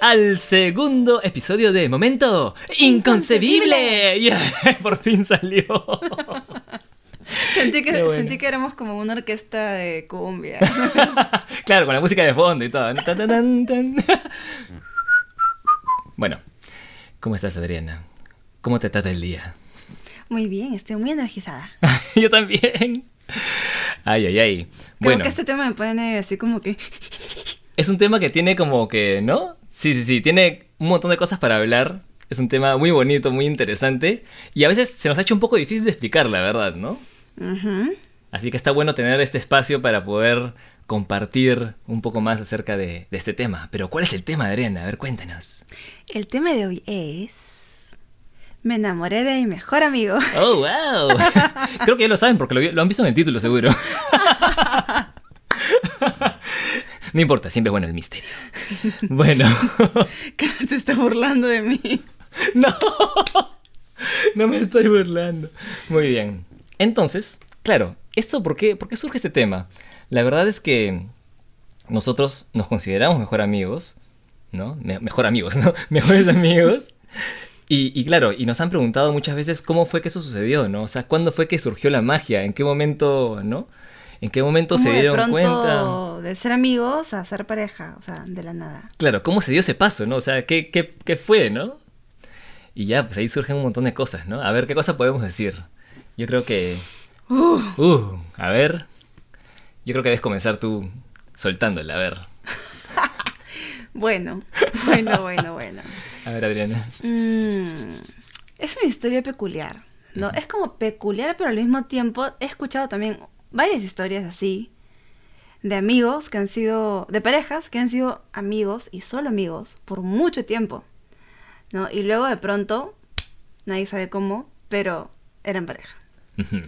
al segundo episodio de Momento Inconcebible. Yeah, por fin salió. Sentí que, Qué bueno. sentí que éramos como una orquesta de cumbia. claro, con la música de fondo y todo. Tan, tan, tan, tan. Bueno, ¿cómo estás, Adriana? ¿Cómo te trata el día? Muy bien, estoy muy energizada. Yo también. Ay, ay, ay. Creo Bueno, que este tema me pone así como que... es un tema que tiene como que, ¿no? Sí, sí, sí, tiene un montón de cosas para hablar. Es un tema muy bonito, muy interesante. Y a veces se nos ha hecho un poco difícil de explicar, la verdad, ¿no? Ujú. Así que está bueno tener este espacio para poder compartir un poco más acerca de, de este tema. Pero ¿cuál es el tema, Adriana? A ver, cuéntanos. El tema de hoy es... Me enamoré de mi mejor amigo. ¡Oh, wow! Creo que ya lo saben porque lo, lo han visto en el título, seguro. No importa, siempre es bueno el misterio. Bueno, que se está burlando de mí. no, no me estoy burlando. Muy bien. Entonces, claro, ¿esto por qué, por qué surge este tema? La verdad es que nosotros nos consideramos mejor amigos, ¿no? Me- mejor amigos, ¿no? Mejores amigos. Y, y claro, y nos han preguntado muchas veces cómo fue que eso sucedió, ¿no? O sea, ¿cuándo fue que surgió la magia? ¿En qué momento, ¿no? ¿En qué momento se de dieron cuenta? de ser amigos a ser pareja, o sea, de la nada. Claro, ¿cómo se dio ese paso, no? O sea, ¿qué, qué, qué fue, no? Y ya, pues ahí surgen un montón de cosas, ¿no? A ver, ¿qué cosa podemos decir? Yo creo que... Uh, Uh, a ver... Yo creo que debes comenzar tú soltándola, a ver. bueno, bueno, bueno, bueno. A ver, Adriana. Mm, es una historia peculiar, ¿no? Es como peculiar, pero al mismo tiempo he escuchado también varias historias así de amigos que han sido, de parejas que han sido amigos y solo amigos por mucho tiempo, ¿no? Y luego de pronto, nadie sabe cómo, pero eran pareja.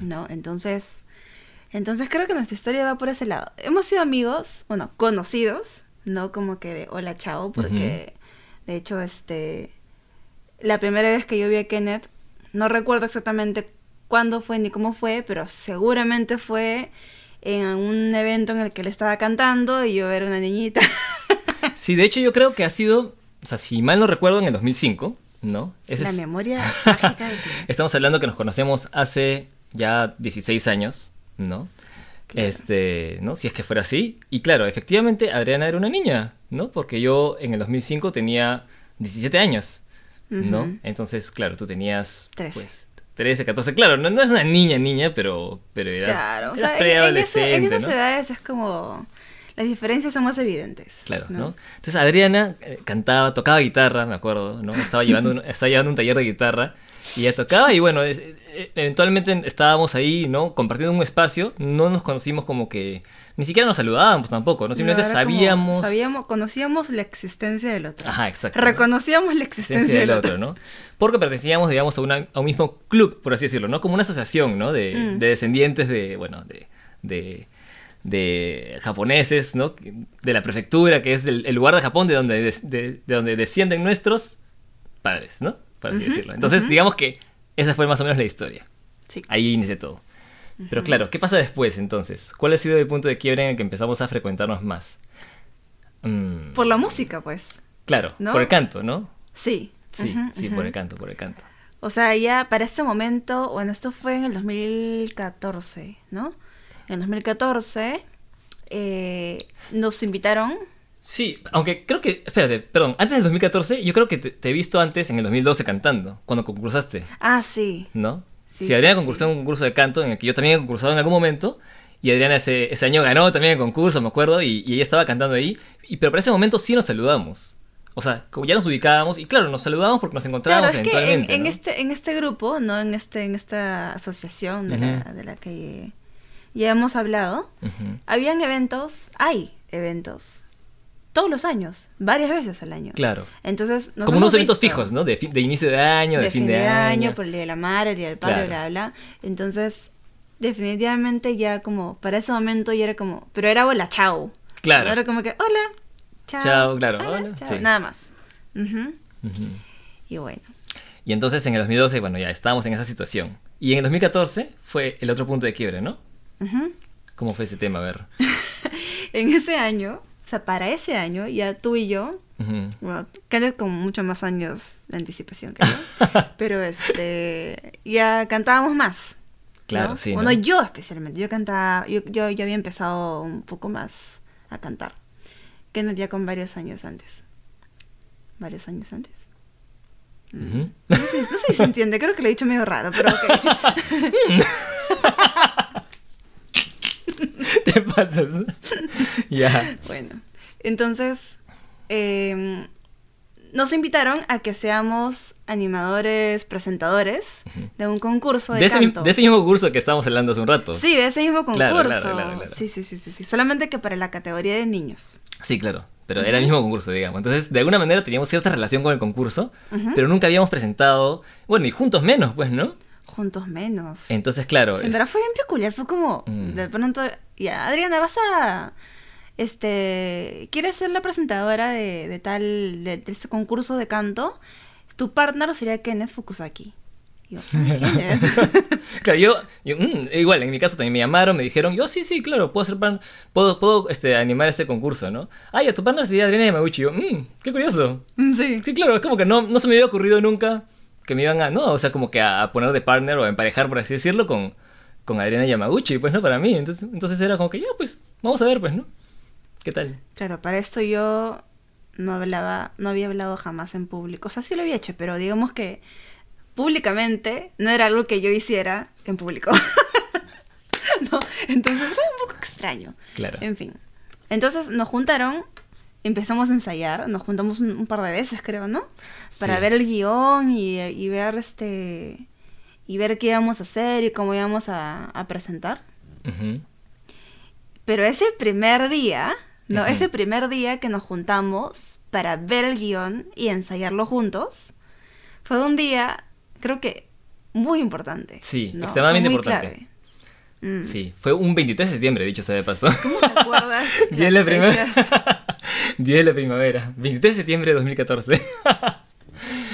¿no? Entonces, entonces creo que nuestra historia va por ese lado. Hemos sido amigos, bueno, conocidos, no como que de hola chao, porque de hecho, este, la primera vez que yo vi a Kenneth, no recuerdo exactamente cuándo fue ni cómo fue, pero seguramente fue en un evento en el que él estaba cantando y yo era una niñita. Sí, de hecho yo creo que ha sido... O sea, si mal no recuerdo, en el 2005, ¿no? Ese la es- memoria mágica de. Estamos hablando que nos conocemos hace ya 16 años, ¿no? Claro. Este, ¿no? Si es que fuera así. Y claro, efectivamente Adriana era una niña, ¿no? Porque yo en el 2005 tenía 17 años, ¿no? Entonces, claro, tú tenías 13. pues 13, 14, claro, no, no es una niña niña, pero pero eras, Claro, o sea, en, esas ¿no? edades es como... Las diferencias son más evidentes. Claro, ¿no? Entonces Adriana eh, cantaba, tocaba guitarra, me acuerdo, ¿no? Estaba llevando un, estaba llevando un taller de guitarra y ella tocaba y bueno, es- eh, eventualmente estábamos ahí, ¿no? Compartiendo un espacio, no nos conocimos como que, ni siquiera nos saludábamos tampoco, ¿no? Simplemente No, sabíamos... sabíamos, conocíamos la existencia del otro. Ajá, exacto. ¿no? Reconocíamos la existencia del otro, ¿no? Porque pertenecíamos, digamos, a, una- a un mismo club, por así decirlo, ¿no? Como una asociación, ¿no? De, Mm. de descendientes de, bueno, de, de, de japoneses, ¿no? De la prefectura, que es el, el lugar de Japón de donde, de, de donde descienden nuestros padres, ¿no? Por así decirlo. Entonces, digamos que esa fue más o menos la historia. Sí. Ahí inicia todo. Pero claro, ¿qué pasa después entonces? ¿Cuál ha sido el punto de quiebre en el que empezamos a frecuentarnos más? Mm, Por la música, pues. claro, ¿no? por el canto, ¿no? Sí. Sí, sí, por el canto, por el canto. O sea, ya para este momento, bueno, esto fue en el 2014, ¿no? En el 2014 eh, nos invitaron. Sí, aunque creo que, espérate, perdón, antes del 2014 yo creo que te, te he visto antes en el 2012 cantando, cuando concursaste, Ah, sí. ¿no? Sí, Sí, Adriana sí, concursó en un concurso de canto en el que yo también he concursado en algún momento y Adriana ese, ese año ganó también el concurso, me acuerdo, y, y ella estaba cantando ahí, y, pero para ese momento sí nos saludamos. O sea, como ya nos ubicábamos, y claro, nos saludamos porque nos Claro, encontrábamos es que en, eventualmente. en este, en este grupo, ¿no? En, este, en esta asociación de, la, de la que ya hemos hablado, habían eventos, hay eventos, todos los años, varias veces al año. Claro. Entonces, nos Como hemos unos eventos visto. fijos, ¿no? De, de inicio de año, de, fin, de, año. por el Día de la Madre, el Día del Padre, Claro. bla, bla. Entonces, definitivamente ya como, para ese momento ya era como, pero era hola, chao. Claro. Era como que, hola, chao. Chao, claro, hola, hola, chao, sí. Nada más. Ujú. Ujú. Y bueno. Y entonces en el 2012, bueno, ya estábamos en esa situación. Y en el 2014 fue el otro punto de quiebre, ¿no? ujú. ¿Cómo fue ese tema? A ver. En ese año sea, para ese año, ya tú y yo, Ujú. bueno, Kenneth con muchos más años de anticipación que yo, pero este, ya cantábamos más. ¿no? Claro, sí, ¿no? Bueno, yo especialmente, yo cantaba, yo, yo, yo había empezado un poco más a cantar. Kenneth ya con varios años antes. ¿Varios años antes? Ujú. No sé, no sé si se entiende, creo que lo he dicho medio raro, pero ok. Te pasas. ya. Bueno, entonces eh, nos invitaron a que seamos animadores, presentadores de un concurso de, De ese, de ese mismo curso que estábamos hablando hace un rato. Sí, de ese mismo concurso. Claro, claro. Sí, sí, sí, sí, sí. Solamente que para la categoría de niños. Sí, claro. Pero era el mismo concurso, digamos. Entonces, de alguna manera teníamos cierta relación con el concurso, pero nunca habíamos presentado. Bueno, y juntos menos, pues, ¿no? Juntos menos. Entonces, claro. En es- verdad fue bien peculiar, fue como, Mm. de pronto, ya, Adriana, vas a, este, ¿quieres ser la presentadora de, de tal, de, de este concurso de canto? Tu partner sería Kenneth Fukusaki. Yo, "Ah, Kenneth. Claro, yo, yo, mm, igual, en mi caso también me llamaron, me dijeron, yo sí, sí, claro, puedo hacer pan, puedo, puedo este, animar este concurso, ¿no? Ah, ya, tu partner sería Adriana Yamaguchi. Yo, mmm, qué curioso. sí. Sí, claro, es como que no, no se me había ocurrido nunca que me iban a, no, o sea, como que a, a poner de partner o a emparejar, por así decirlo, con, con Adriana Yamaguchi, pues, ¿no? Para mí. Entonces, entonces era como que, ya, pues, vamos a ver, pues, ¿no? ¿Qué tal? Claro, para esto yo no hablaba, no había hablado jamás en público. O sea, sí lo había hecho, pero digamos que públicamente no era algo que yo hiciera en público. no, entonces era un poco extraño. Claro. En fin. Entonces nos juntaron, empezamos a ensayar, nos juntamos un, un par de veces, creo, ¿no? Para Sí. ver el guion y, y ver este y ver qué íbamos a hacer y cómo íbamos a, a presentar. Ujú. Pero ese primer día, no, Ujú. ese primer día que nos juntamos para ver el guion y ensayarlo juntos, fue un día, creo que muy importante. Sí, ¿no? extremadamente muy importante. clave. Mm. Sí, fue un 23 de septiembre, dicho sea de paso. ¿Cómo te acuerdas? Día de la primavera. Día de la primavera. 23 de septiembre de 2014.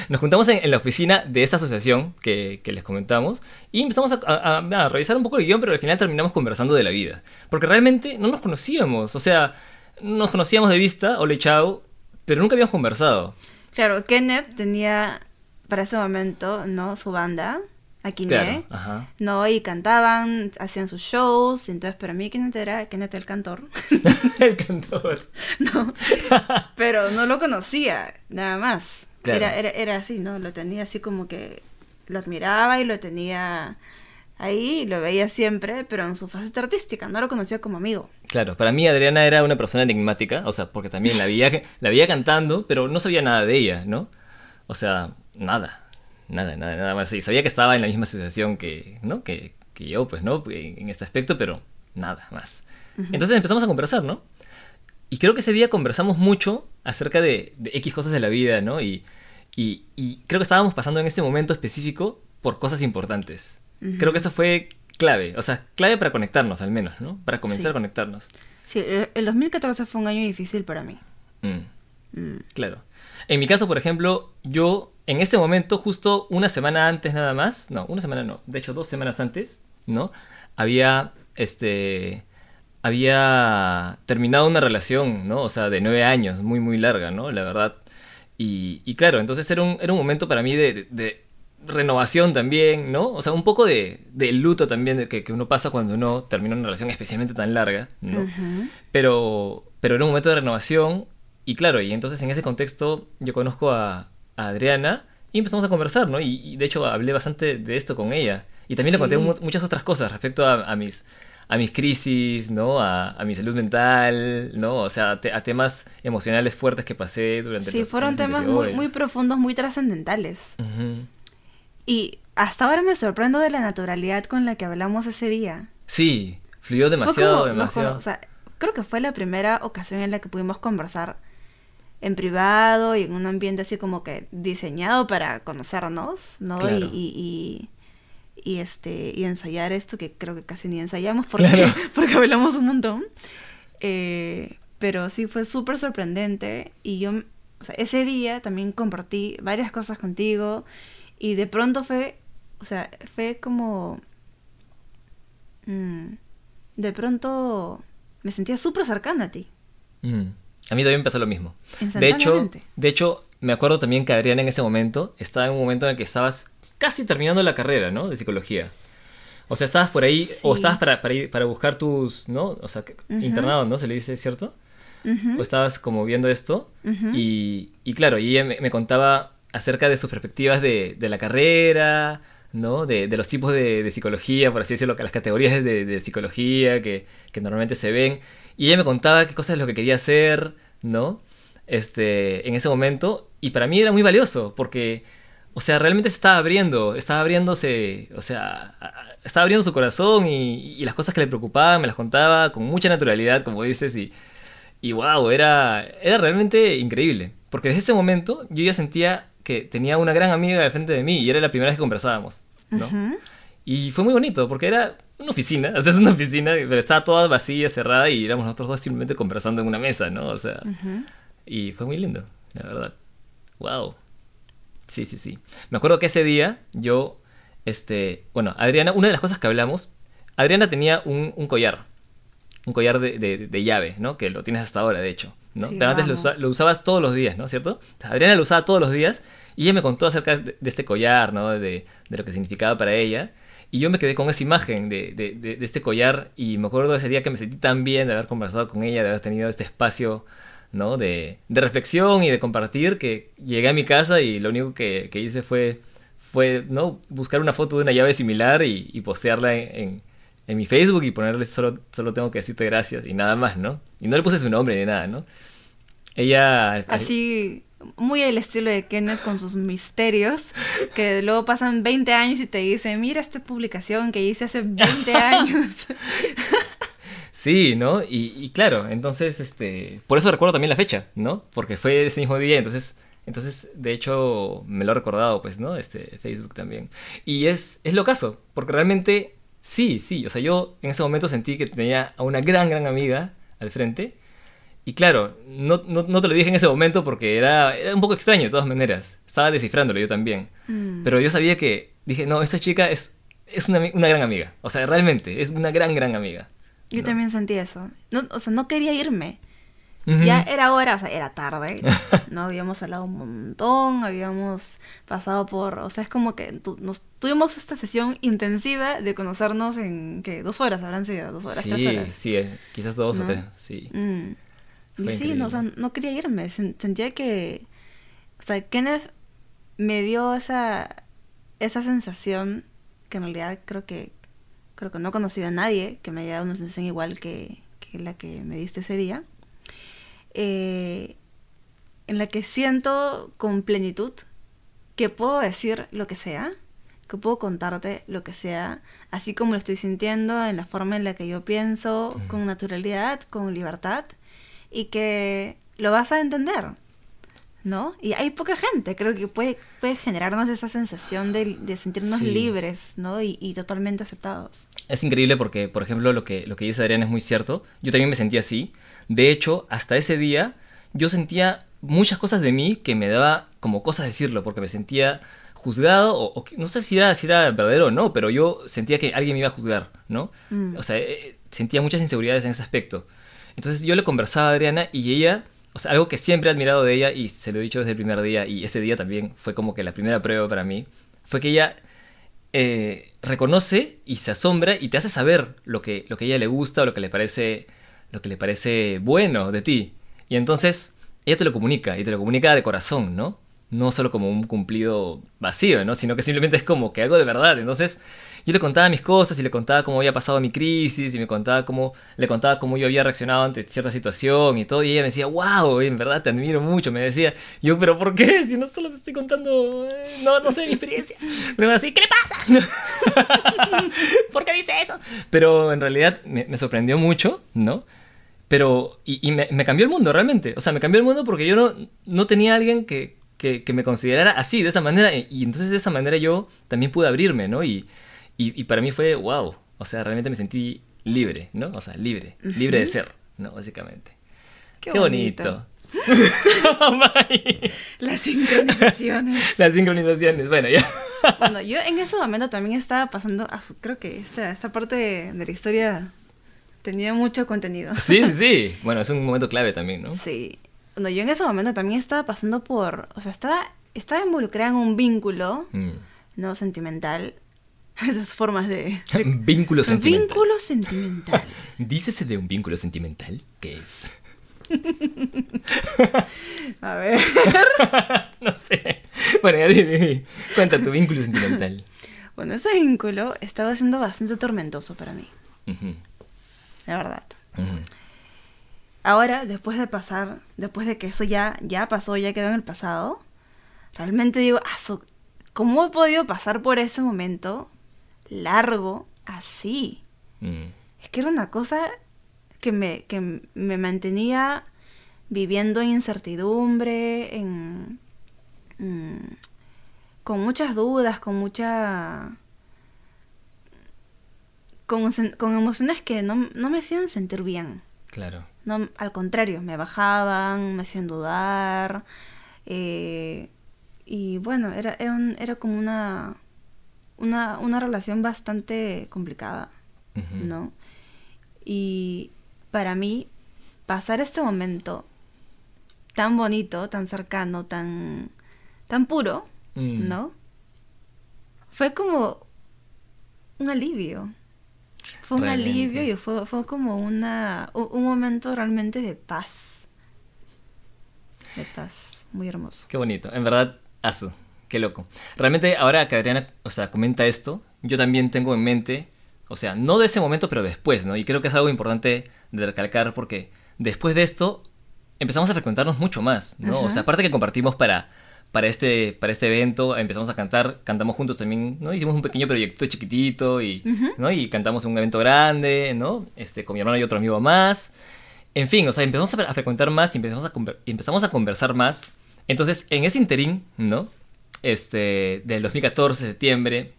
Nos juntamos en, en la oficina de esta asociación que, que les comentamos y empezamos a, a- a- a revisar un poco el guion, pero al final terminamos conversando de la vida. Porque realmente no nos conocíamos. O sea, nos conocíamos de vista, ole chao, pero nunca habíamos conversado. Claro, Kenneth tenía para ese momento, ¿no? Su banda, Akine. Claro. Ajá. No, y cantaban, hacían sus shows, entonces para mí Kenneth era Kenneth el cantor. el cantor. No, pero no lo conocía, nada más. Claro. Era, era, era así, ¿no? Lo tenía así como que lo admiraba y lo tenía ahí, y lo veía siempre, pero en su faceta artística, no lo conocía como amigo. Claro, para mí Adriana era una persona enigmática, o sea, porque también la veía, la veía cantando, pero no sabía nada de ella, ¿no? O sea, nada, nada, nada, nada más. Sí, sabía que estaba en la misma asociación que, ¿no? Que, que yo, pues, ¿no? En, en este aspecto, pero nada más. Entonces empezamos a conversar, ¿no? Y creo que ese día conversamos mucho acerca de, de X cosas de la vida, ¿no? Y, y, y creo que estábamos pasando en ese momento específico por cosas importantes. Creo que eso fue clave, o sea, clave para conectarnos al menos, ¿no? Para comenzar Sí. a conectarnos. Sí, el el 2014 fue un año difícil para mí. Mm, Mm. claro. En mi caso, por ejemplo, yo en ese momento, justo una semana antes nada más, no, una semana no, de hecho dos semanas antes, ¿no? Había, este, había terminado una relación, ¿no? O sea, de nueve años, muy, muy larga, ¿no? La verdad. Y, y claro, entonces era un, era un momento para mí de, de- de renovación también, ¿no? O sea, un poco de, de luto también de que, que uno pasa cuando uno termina una relación especialmente tan larga, ¿no? Ujú. Pero, pero era un momento de renovación y claro, y entonces en ese contexto yo conozco a, a Adriana y empezamos a conversar, ¿no? Y, y de hecho hablé bastante de esto con ella. Y también le conté muchas otras cosas respecto a, a mis, a mis crisis, ¿no? A, a mi salud mental, ¿no? O sea, a, te- a temas emocionales fuertes que pasé durante Sí, los fueron temas muy, profundos, muy trascendentales. Y hasta ahora me sorprendo de la naturalidad con la que hablamos ese día. Sí, fluyó demasiado, como- demasiado. cono- o sea, creo que fue la primera ocasión en la que pudimos conversar en privado y en un ambiente así como que diseñado para conocernos, ¿no? Claro. Y, y, y, y, este, y ensayar esto que creo que casi ni ensayamos porque, Claro. porque hablamos un montón. Eh, pero sí fue súper sorprendente y yo, o sea, ese día también compartí varias cosas contigo y de pronto fue, o sea, fue como... mm, de pronto me sentía súper cercana a ti. Mm. A mí también me pasó lo mismo. De hecho, de hecho, me acuerdo también que Adriana en ese momento estaba en un momento en el que estabas casi terminando la carrera, ¿no? De psicología. O sea, estabas por ahí, o estabas para, para, ir, para buscar tus, ¿no? O sea, internado, ¿no? Se le dice, ¿cierto? Ujú, O estabas como viendo esto. y, y claro, y ella me, me contaba acerca de sus perspectivas de, de la carrera, ¿no? De, de los tipos de, de psicología, por así decirlo, que las categorías de, de psicología que, que normalmente se ven. Y ella me contaba qué cosas es lo que quería hacer, ¿no? Este, en ese momento. Y para mí era muy valioso, porque, o sea, realmente se estaba abriendo, estaba abriéndose, o sea, estaba abriendo su corazón y, y las cosas que le preocupaban me las contaba con mucha naturalidad, como dices, y, y wow, era, era realmente increíble. Porque desde ese momento yo ya sentía que tenía una gran amiga al frente de mí y era la primera vez que conversábamos, ¿no? Ujú. Y fue muy bonito porque era una oficina, o sea, es una oficina, pero estaba toda vacía, cerrada y éramos nosotros dos simplemente conversando en una mesa, ¿no? O sea, Ujú. y fue muy lindo, la verdad. Wow. Sí, sí, sí. Me acuerdo que ese día yo, este, bueno, Adriana, una de las cosas que hablamos, Adriana tenía un, un collar, un collar de, de- de llave, ¿no? Que lo tienes hasta ahora, de hecho, ¿no? Sí, Pero antes lo, amo. usa- lo usabas todos los días, ¿no? ¿Cierto? Adriana lo usaba todos los días y ella me contó acerca de, de este collar, ¿no? De, de lo que significaba para ella. Y yo me quedé con esa imagen de, de- de- de este collar y me acuerdo de ese día que me sentí tan bien de haber conversado con ella, de haber tenido este espacio, ¿no? De, de reflexión y de compartir, que llegué a mi casa y lo único que, que hice fue, fue, ¿no? Buscar una foto de una llave similar y, y postearla en, en- en mi Facebook y ponerle solo, solo tengo que decirte gracias y nada más, ¿no? Y no le puse su nombre ni nada, ¿no? Ella... Así, muy el estilo de Kenneth con sus misterios, que luego pasan 20 años y te dice, mira esta publicación que hice hace 20 años. Sí, ¿no? Y, y claro, entonces, este, por eso recuerdo también la fecha, ¿no? Porque fue ese mismo día, entonces, entonces, de hecho, me lo ha recordado, pues, ¿no? Este, Facebook también. Y es, es lo caso, porque realmente, sí, sí, o sea, yo en ese momento sentí que tenía a una gran, gran amiga al frente. Y claro, no, no, no te lo dije en ese momento porque era, era un poco extraño de todas maneras. Estaba descifrándolo yo también. Mm. Pero yo sabía que, dije, no, esta chica es, es una, una gran amiga. O sea, realmente, es una gran, gran amiga. Yo ¿no? también sentí eso. No, o sea, no quería irme. Ya era hora, o sea, era tarde. No habíamos hablado un montón, habíamos pasado por, o sea, es como que tu- nos tuvimos esta sesión intensiva de conocernos en que dos horas habrán sido, dos horas, sí, tres horas. Sí, eh, quizás dos o tres, sí. Mm. Y sí, no, o sea, no quería irme. sen- Sentía que. O sea, Kenneth me dio esa. esa sensación que en realidad creo que. Creo que no he conocido a nadie que me haya dado una sensación igual que, que la que me diste ese día. Eh, en la que siento con plenitud que puedo decir lo que sea, que puedo contarte lo que sea, así como lo estoy sintiendo, en la forma en la que yo pienso, con naturalidad, con libertad, y que lo vas a entender, ¿no? Y hay poca gente, creo que puede, puede generarnos esa sensación de, de sentirnos Sí. libres, ¿no? Y, y totalmente aceptados. Es increíble porque, por ejemplo, lo que, lo que dice Adrián es muy cierto. Yo también me sentía así. De hecho, hasta ese día, yo sentía muchas cosas de mí que me daba como cosas decirlo, porque me sentía juzgado, o, o que- no sé si era, si era verdadero o no, pero yo sentía que alguien me iba a juzgar, ¿no? Mm. O sea, eh, sentía muchas inseguridades en ese aspecto. Entonces yo le conversaba a Adriana y ella, o sea, algo que siempre he admirado de ella y se lo he dicho desde el primer día y ese día también fue como que la primera prueba para mí, fue que ella eh, reconoce y se asombra y te hace saber lo que, lo que ella le gusta o lo que le parece, lo que le parece bueno de ti. Y entonces ella te lo comunica y te lo comunica de corazón, ¿no? No solo como un cumplido vacío, ¿no? Sino que simplemente es como que algo de verdad. Entonces yo le contaba mis cosas y le contaba cómo había pasado mi crisis y me contaba cómo, le contaba cómo yo había reaccionado ante cierta situación y todo. Y ella me decía, wow, en verdad te admiro mucho. Me decía, yo, pero ¿por qué? Si no solo te estoy contando, eh, no, no sé, mi experiencia. Pero así, ¿qué le pasa? ¿Por qué dice eso? Pero en realidad me, me sorprendió mucho, ¿no? Pero, y, me, me cambió el mundo realmente. O sea, me cambió el mundo porque yo no, no tenía alguien que, que, que me considerara así, de esa manera. Y, entonces de esa manera yo también pude abrirme, ¿no? Y, y, y para mí fue wow. O sea, realmente me sentí libre, ¿no? O sea, libre. Libre de ser, ¿no? Básicamente. Qué, bonito. May. Las sincronizaciones. Las sincronizaciones. Bueno, ya. bueno, yo en ese momento también estaba pasando a su, creo que esta, esta parte de la historia Tenía mucho contenido. Sí, sí, sí. Bueno, es un momento clave también, ¿no? Sí. Bueno, yo en ese momento también estaba pasando por, o sea, estaba, estaba involucrada en un vínculo, Mm. no sentimental, esas formas de... de- Vínculo sentimental. Vínculo sentimental. Dícese de un vínculo sentimental, ¿qué es? A ver. no sé. Bueno, ya di, di. Cuenta tu vínculo sentimental. Bueno, ese vínculo estaba siendo bastante tormentoso para mí, la verdad. ujú. Ahora, después de pasar, después de que eso ya, ya pasó, ya quedó en el pasado, realmente digo, "Ah, ¿cómo he podido pasar por ese momento largo así? Mm, Es que era una cosa que me, que me mantenía viviendo en incertidumbre, en, mm, con muchas dudas, con mucha... Con, con emociones que no, no me hacían sentir bien. Claro. No, al contrario, me bajaban, me hacían dudar. eh, y bueno, era, era, un- era como una, una, una relación bastante complicada. ¿no? Y para mí, pasar este momento tan bonito, tan cercano, tan, tan puro, Mm. ¿no? Fue como un alivio. Fue un Realmente. alivio y fue, fue como una, un, momento realmente de paz. De paz, muy hermoso. Qué bonito. En verdad, Azu. Qué loco. Realmente, ahora que Adriana, o sea, comenta esto, yo también tengo en mente, o sea, no de ese momento, pero después, ¿no? Y creo que es algo importante de recalcar porque después de esto empezamos a frecuentarnos mucho más, ¿no? O sea, aparte que compartimos para, para, este, para este evento, empezamos a cantar, cantamos juntos también, ¿no? Hicimos un pequeño proyecto chiquitito y, ¿no? Y cantamos en un evento grande, ¿no? Este, con mi hermano y otro amigo más. En fin, o sea, empezamos a, frecuentar más y empezamos a, empezamos a conversar más. Entonces, en ese interín, ¿no? Este, del 2014, septiembre,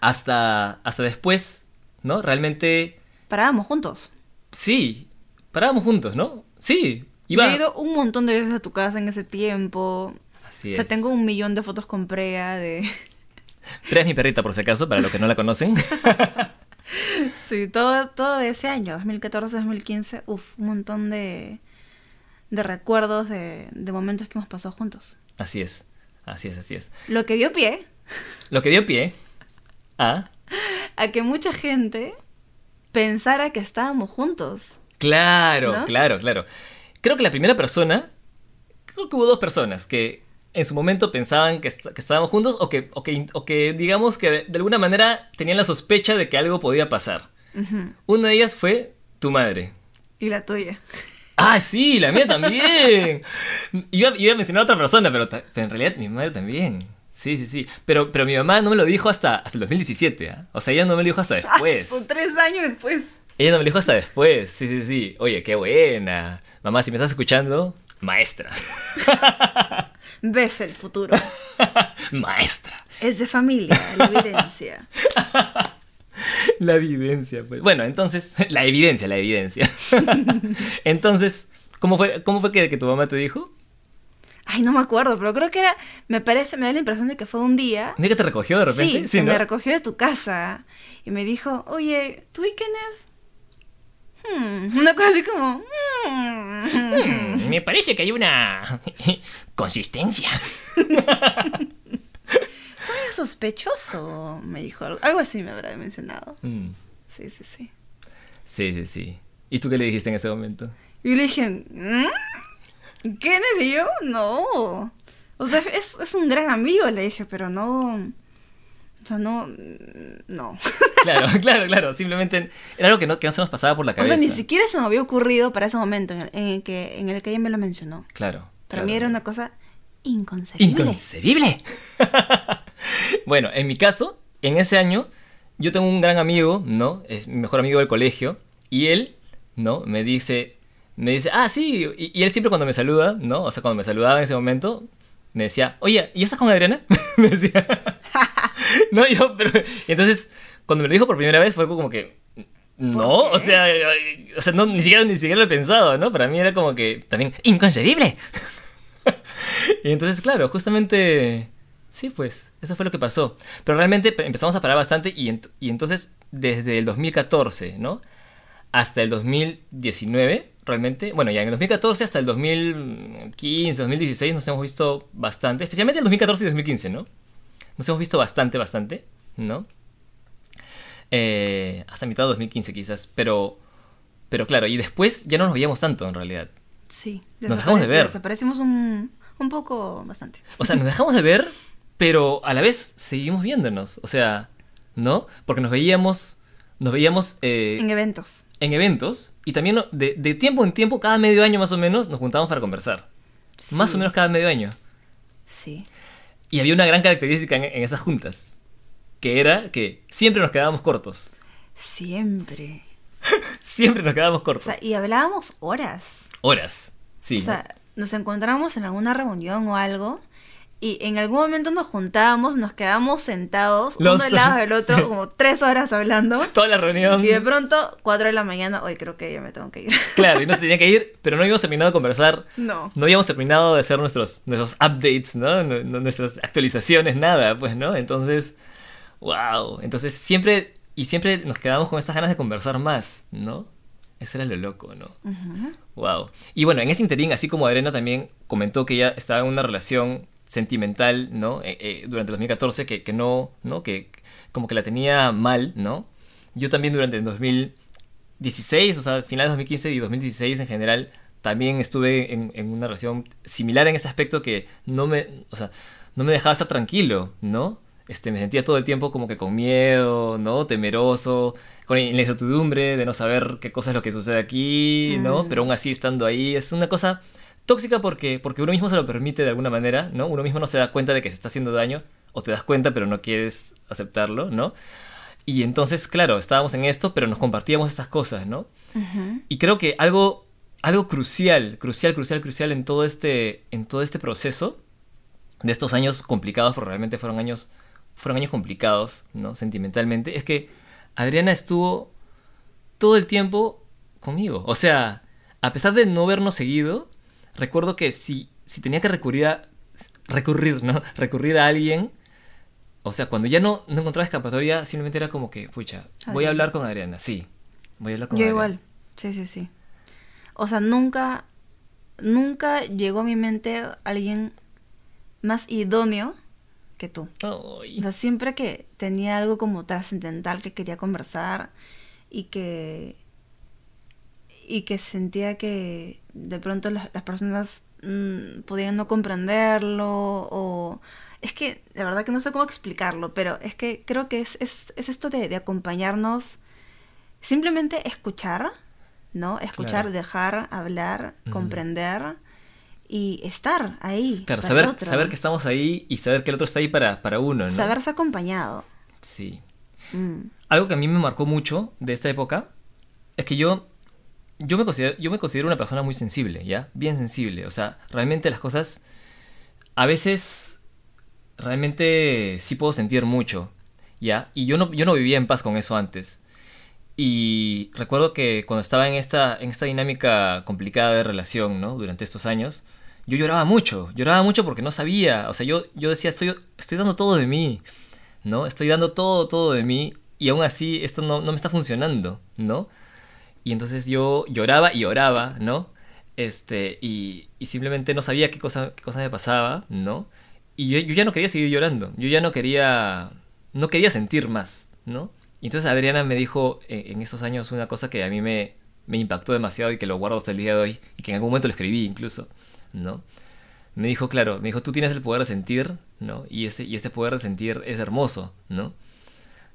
hasta, hasta después, ¿no? Realmente, Parábamos juntos. sí, parábamos juntos, ¿no? Sí, iba. Yo he ido un montón de veces a tu casa en ese tiempo. Así o sea, es. tengo un millón de fotos con Prea de... Prea es mi perrita, por si acaso, para los que no la conocen. sí, todo, todo de ese año, 2014, 2015. Uf, un montón de, de recuerdos de, de momentos que hemos pasado juntos. así es, así es, así es. Lo que dio pie Lo que dio pie a... a que mucha gente pensara que estábamos juntos. Claro, ¿No? claro, claro. Creo que la primera persona, creo que hubo dos personas que en su momento pensaban que, est- que estábamos juntos o que, o, que, o que digamos que de, de alguna manera tenían la sospecha de que algo podía pasar. Una de ellas fue tu madre. Y la tuya. Ah, sí, la mía también. Iba, iba a mencionar a otra persona, pero, en realidad mi madre también. Sí, sí, sí. Pero, pero mi mamá no me lo dijo hasta, hasta el 2017. ¿ah? O sea, ella no me lo dijo hasta Ah, después. son tres años después. Ella no me lo dijo hasta después. Sí, sí, sí. Oye, qué buena. Mamá, si me estás escuchando, maestra. Ves el futuro. maestra. Es de familia, la evidencia. La evidencia, pues. Bueno, entonces, la evidencia, la evidencia. entonces, ¿cómo fue, cómo fue que, que tu mamá te dijo? Ay, no me acuerdo, pero creo que era. Me parece, me da la impresión de que fue un día. ¿No es que te recogió de repente? Sí, que ¿no? me recogió de tu casa y me dijo, oye, ¿tú y Kenneth? Hmm, una cosa así como... hmm. Mm, me parece que hay una consistencia. Muy sospechoso, me dijo. Algo, algo así me habrá mencionado. Mm, Sí, sí, sí. Sí, sí, sí. ¿Y tú qué le dijiste en ese momento? Y yo le dije, ¿Mm? ¿Kenneth y yo? No. O sea, es, es un gran amigo, le dije, pero no... O sea, no... No. Claro, claro, claro. Simplemente era algo que no, que no se nos pasaba por la O cabeza. sea, ni siquiera se me había ocurrido para ese momento en el, en el que, en el que ella me lo mencionó. Claro. Para claro. mí era una cosa inconcebible. ¡Inconcebible! bueno, en mi caso, en ese año, yo tengo un gran amigo, ¿no? Es mi mejor amigo del colegio. Y él, ¿no? Me dice, me dice, ah, sí. Y, y él siempre cuando me saluda, ¿no? O sea, cuando me saludaba en ese momento, me decía, oye, ¿y estás con Adriana? me decía. no, yo, pero. Y entonces, cuando me lo dijo por primera vez, fue como que. No, ¿Por o sea, o sea no, ni siquiera ni siquiera lo he pensado, ¿no? Para mí era como que también inconcebible. y entonces, claro, justamente sí, pues, eso fue lo que pasó. Pero realmente pe- empezamos a parar bastante y, ent- y entonces desde el 2014, ¿no? hasta el 2019, realmente. Bueno, ya en el 2014 hasta el 2015, 2016 nos hemos visto bastante, especialmente el 2014 y 2015, ¿no? Nos hemos visto bastante, bastante, ¿no? Eh, hasta mitad de 2015 quizás, pero, pero claro, y después ya no nos veíamos tanto en realidad. Sí. Nos dejamos de ver. Desaparecimos un, un poco, bastante. O sea, nos dejamos de ver, pero a la vez seguimos viéndonos. O sea, ¿no? Porque nos veíamos, nos veíamos... eh, En eventos. en eventos y también de, de tiempo en tiempo, cada medio año más o menos, nos juntábamos para conversar. Más o menos cada medio año. Sí. Y había una gran característica en, en esas juntas, que era que siempre nos quedábamos cortos. Siempre. Siempre nos quedábamos O cortos. sea, y hablábamos horas. Horas. Sí. O sea, nos encontramos en alguna reunión o algo. Y en algún momento nos juntábamos, nos quedábamos sentados, Los- uno al lado del otro, sí. como tres horas hablando. Toda la reunión. Y de pronto, cuatro de la mañana, hoy creo que ya me tengo que ir. Claro, y no se tenía que ir, pero no habíamos terminado de conversar. No. No habíamos terminado de hacer nuestros, nuestros updates, ¿no? Nu- nu- Nuestras actualizaciones, nada, pues, ¿no? Entonces, wow. Entonces siempre, y siempre nos quedamos con estas ganas de conversar más, ¿no? Eso era lo loco, ¿no? Ujú. Wow. Y bueno, en ese interín, así como Adriana también comentó que ella estaba en una relación sentimental, ¿no? Eh, eh, durante el 2014, que, que no, ¿no? Que como que la tenía mal, ¿no? Yo también durante el 2016, o sea, finales de 2015 y 2016 en general, también estuve en, en una relación similar en ese aspecto que no me, o sea, no me dejaba estar tranquilo, ¿no? Este, me sentía todo el tiempo como que con miedo, ¿no? Temeroso, con la incertidumbre de no saber qué cosa es lo que sucede aquí, ¿no? Mm. Pero aún así estando ahí, es una cosa tóxica porque, porque uno mismo se lo permite de alguna manera, ¿no? Uno mismo no se da cuenta de que se está haciendo daño, o te das cuenta pero no quieres aceptarlo, ¿no? Y entonces, claro, estábamos en esto, pero nos compartíamos estas cosas, ¿no? Y creo que algo, algo crucial, crucial, crucial, crucial en todo este, en todo este proceso de estos años complicados, porque realmente fueron años, fueron años complicados, ¿no? Sentimentalmente, es que Adriana estuvo todo el tiempo conmigo. O sea, a pesar de no vernos seguido, recuerdo que si, si tenía que recurrir a, recurrir, ¿no? Recurrir a alguien, o sea, cuando ya no, no encontraba escapatoria, simplemente era como que, pucha, voy a hablar con Adriana, sí. Voy a hablar con Yo Adriana. igual. Sí, sí, sí. O sea, nunca, nunca llegó a mi mente alguien más idóneo que tú. Ay. O sea, siempre que tenía algo como trascendental que quería conversar y que y que sentía que de pronto las, las personas mm, podían no comprenderlo o es que de verdad que no sé cómo explicarlo, pero es que creo que es, es, es esto de, de acompañarnos, simplemente escuchar, ¿no? Escuchar, Claro. dejar, hablar, comprender y estar ahí. Claro, para el saber, otro. saber que estamos ahí y saber que el otro está ahí para, para uno, ¿no? Saberse acompañado. Sí. Mm. Algo que a mí me marcó mucho de esta época es que yo, yo, me considero, yo me considero una persona muy sensible, ¿ya? Bien sensible. O sea, realmente las cosas a veces realmente sí puedo sentir mucho, ¿ya? Y yo no, yo no vivía en paz con eso antes. Y recuerdo que cuando estaba en esta, en esta dinámica complicada de relación, ¿no? Durante estos años, yo lloraba mucho, lloraba mucho porque no sabía, o sea, yo, yo decía, estoy, estoy dando todo de mí, ¿no? Estoy dando todo, todo de mí y aún así esto no, no me está funcionando, ¿no? Y entonces yo lloraba y oraba, ¿no? Este, y, y simplemente no sabía qué cosa, qué me pasaba, ¿no? Y yo, yo ya no quería seguir llorando, yo ya no quería, no quería sentir más, ¿no? Y entonces Adriana me dijo eh, en esos años una cosa que a mí me, me impactó demasiado y que lo guardo hasta el día de hoy, y que en algún momento lo escribí incluso, ¿no? Me dijo, claro, me dijo, tú tienes el poder de sentir, ¿no? Y ese, y ese poder de sentir es hermoso, ¿no?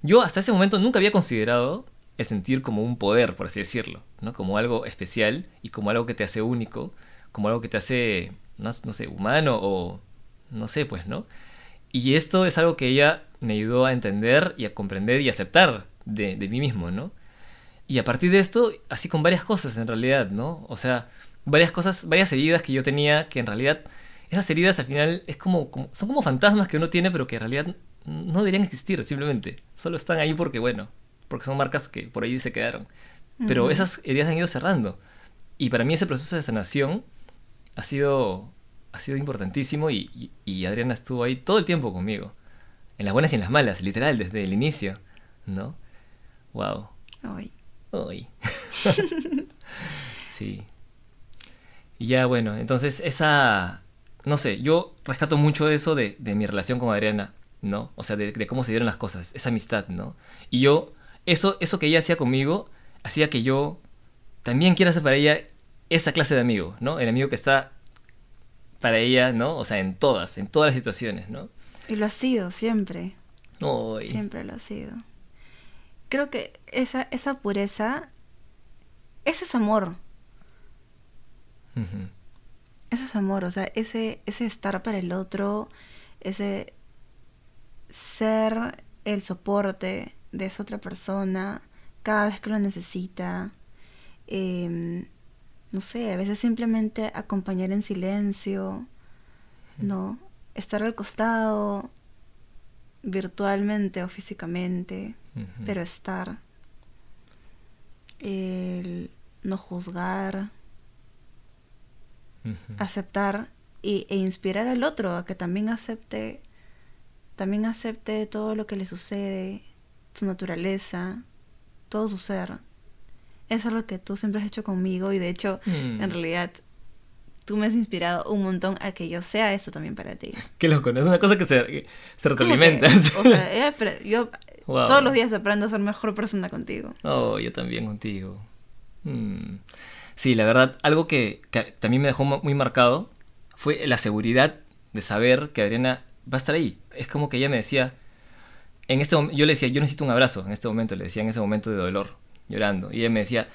Yo hasta ese momento nunca había considerado el sentir como un poder, por así decirlo, ¿no? Como algo especial y como algo que te hace único, como algo que te hace, no, no sé, humano o no sé, pues, ¿no? Y esto es algo que ella me ayudó a entender y a comprender y aceptar de, de mí mismo, ¿no? Y a partir de esto, así con varias cosas en realidad, ¿no? O sea, varias cosas, varias heridas que yo tenía que en realidad, esas heridas al final es como- son como fantasmas que uno tiene, pero que en realidad no deberían existir, simplemente. Solo están ahí porque, bueno, porque son marcas que por ahí se quedaron. Pero esas heridas han ido cerrando. Y para mí ese proceso de sanación ha sido, ha sido importantísimo y, y- y Adriana estuvo ahí todo el tiempo conmigo. En las buenas y en las malas, literal, desde el inicio. ¿No? Wow. Ay. Uy. sí. Y ya, bueno, entonces esa, no sé, yo rescato mucho eso de, de mi relación con Adriana, ¿no? O sea, de, de, cómo se dieron las cosas, esa amistad, ¿no? Y yo, eso, eso que ella hacía conmigo, hacía que yo también quiera ser para ella esa clase de amigo, ¿no? El amigo que está para ella, ¿no? O sea, en todas, en todas las situaciones, ¿no? Y lo ha sido siempre. Siempre lo ha sido. Creo que esa, esa pureza, ese es amor. Eso es amor, o sea, ese, ese estar para el otro, ese ser el soporte de esa otra persona cada vez que lo necesita. Em, no sé, a veces simplemente acompañar en silencio, ¿no? Estar al costado, virtualmente o físicamente, pero estar. El no juzgar, aceptar y, e inspirar al otro a que también acepte, también acepte todo lo que le sucede, su naturaleza, todo su ser. Es algo que tú siempre has hecho conmigo y de hecho, mm. en realidad, tú me has inspirado un montón a que yo sea esto también para ti. Qué loco, ¿no? Es una cosa que se, se retroalimenta. o sea, yo todos los días aprendo a ser mejor persona contigo. Oh, yo también contigo. Mm. Sí, la verdad, algo que, también me dejó muy marcado fue la seguridad de saber que Adriana va a estar ahí. Es como que ella me decía, en este yo le decía, yo necesito un abrazo en este momento, le decía en ese momento de dolor, llorando. Y ella me decía,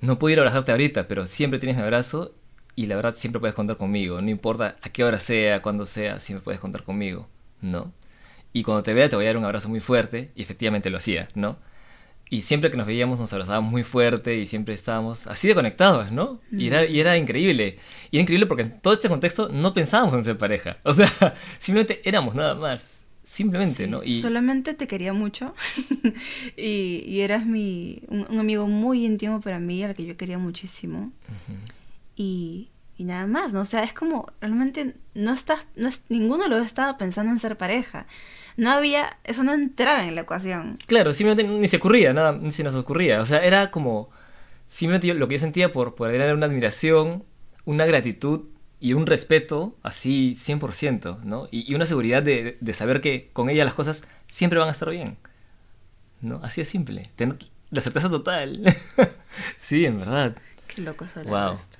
no puedo ir a abrazarte ahorita, pero siempre tienes mi abrazo y la verdad siempre puedes contar conmigo, no importa a qué hora sea, cuándo sea, siempre puedes contar conmigo, ¿no? Y cuando te vea te voy a dar un abrazo muy fuerte, y efectivamente lo hacía, ¿no? Y siempre que nos veíamos nos abrazábamos muy fuerte y siempre estábamos así de conectados, ¿no? Y, era, y era increíble. Y era increíble porque en todo este contexto no pensábamos en ser pareja. O sea, simplemente éramos nada más. Simplemente, ¿no? Y... Solamente te quería mucho. y, eras mi, un, amigo muy íntimo para mí, al que yo quería muchísimo y, nada más, ¿no? O sea, es como realmente no estás, no es, ninguno lo estaba pensando en ser pareja. No había, eso no entraba en la ecuación. Claro, simplemente ni se ocurría, nada, ni se nos ocurría. O sea, era como, simplemente yo, lo que yo sentía por, por era una admiración, una gratitud y un respeto así 100%, ¿no? Y, una seguridad de, de, saber que con ella las cosas siempre van a estar bien, ¿no? Así es simple, tener la certeza total. sí, en verdad. Qué loco es wow. esto.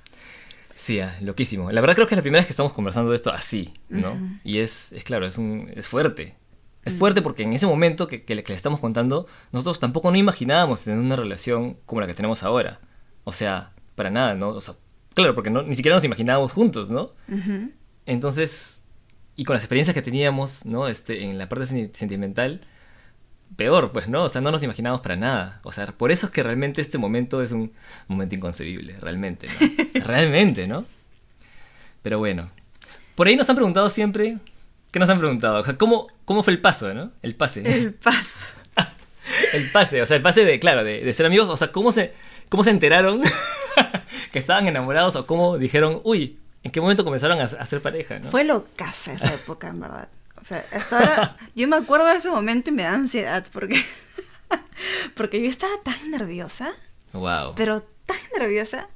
Sí, ah, loquísimo. La verdad creo que es la primera vez que estamos conversando de esto así, ¿no? Y es, es claro, es, un, es fuerte. Es fuerte porque en ese momento que, que, le, estamos contando, nosotros tampoco no imaginábamos tener una relación como la que tenemos ahora. O sea, para nada, ¿no? O sea, claro, porque no, ni siquiera nos imaginábamos juntos, ¿no? Entonces, y con las experiencias que teníamos, ¿no? Este, en la parte sentimental, peor, pues, ¿no? O sea, no nos imaginábamos para nada. O sea, por eso es que realmente este momento es un momento inconcebible, realmente, ¿no? realmente, ¿no? Pero bueno. Por ahí nos han preguntado siempre. ¿Qué nos han preguntado? O sea, ¿cómo, cómo fue el paso, ¿no? El pase. El paso. el pase, o sea, el pase de, claro, de, ser amigos. O sea, ¿cómo se, cómo se enteraron que estaban enamorados o cómo dijeron, uy, ¿en qué momento comenzaron a, ser pareja, ¿no? Fue locaza esa época, en verdad. O sea, hasta ahora yo me acuerdo de ese momento y me da ansiedad porque, porque yo estaba tan nerviosa. Wow. Pero tan nerviosa.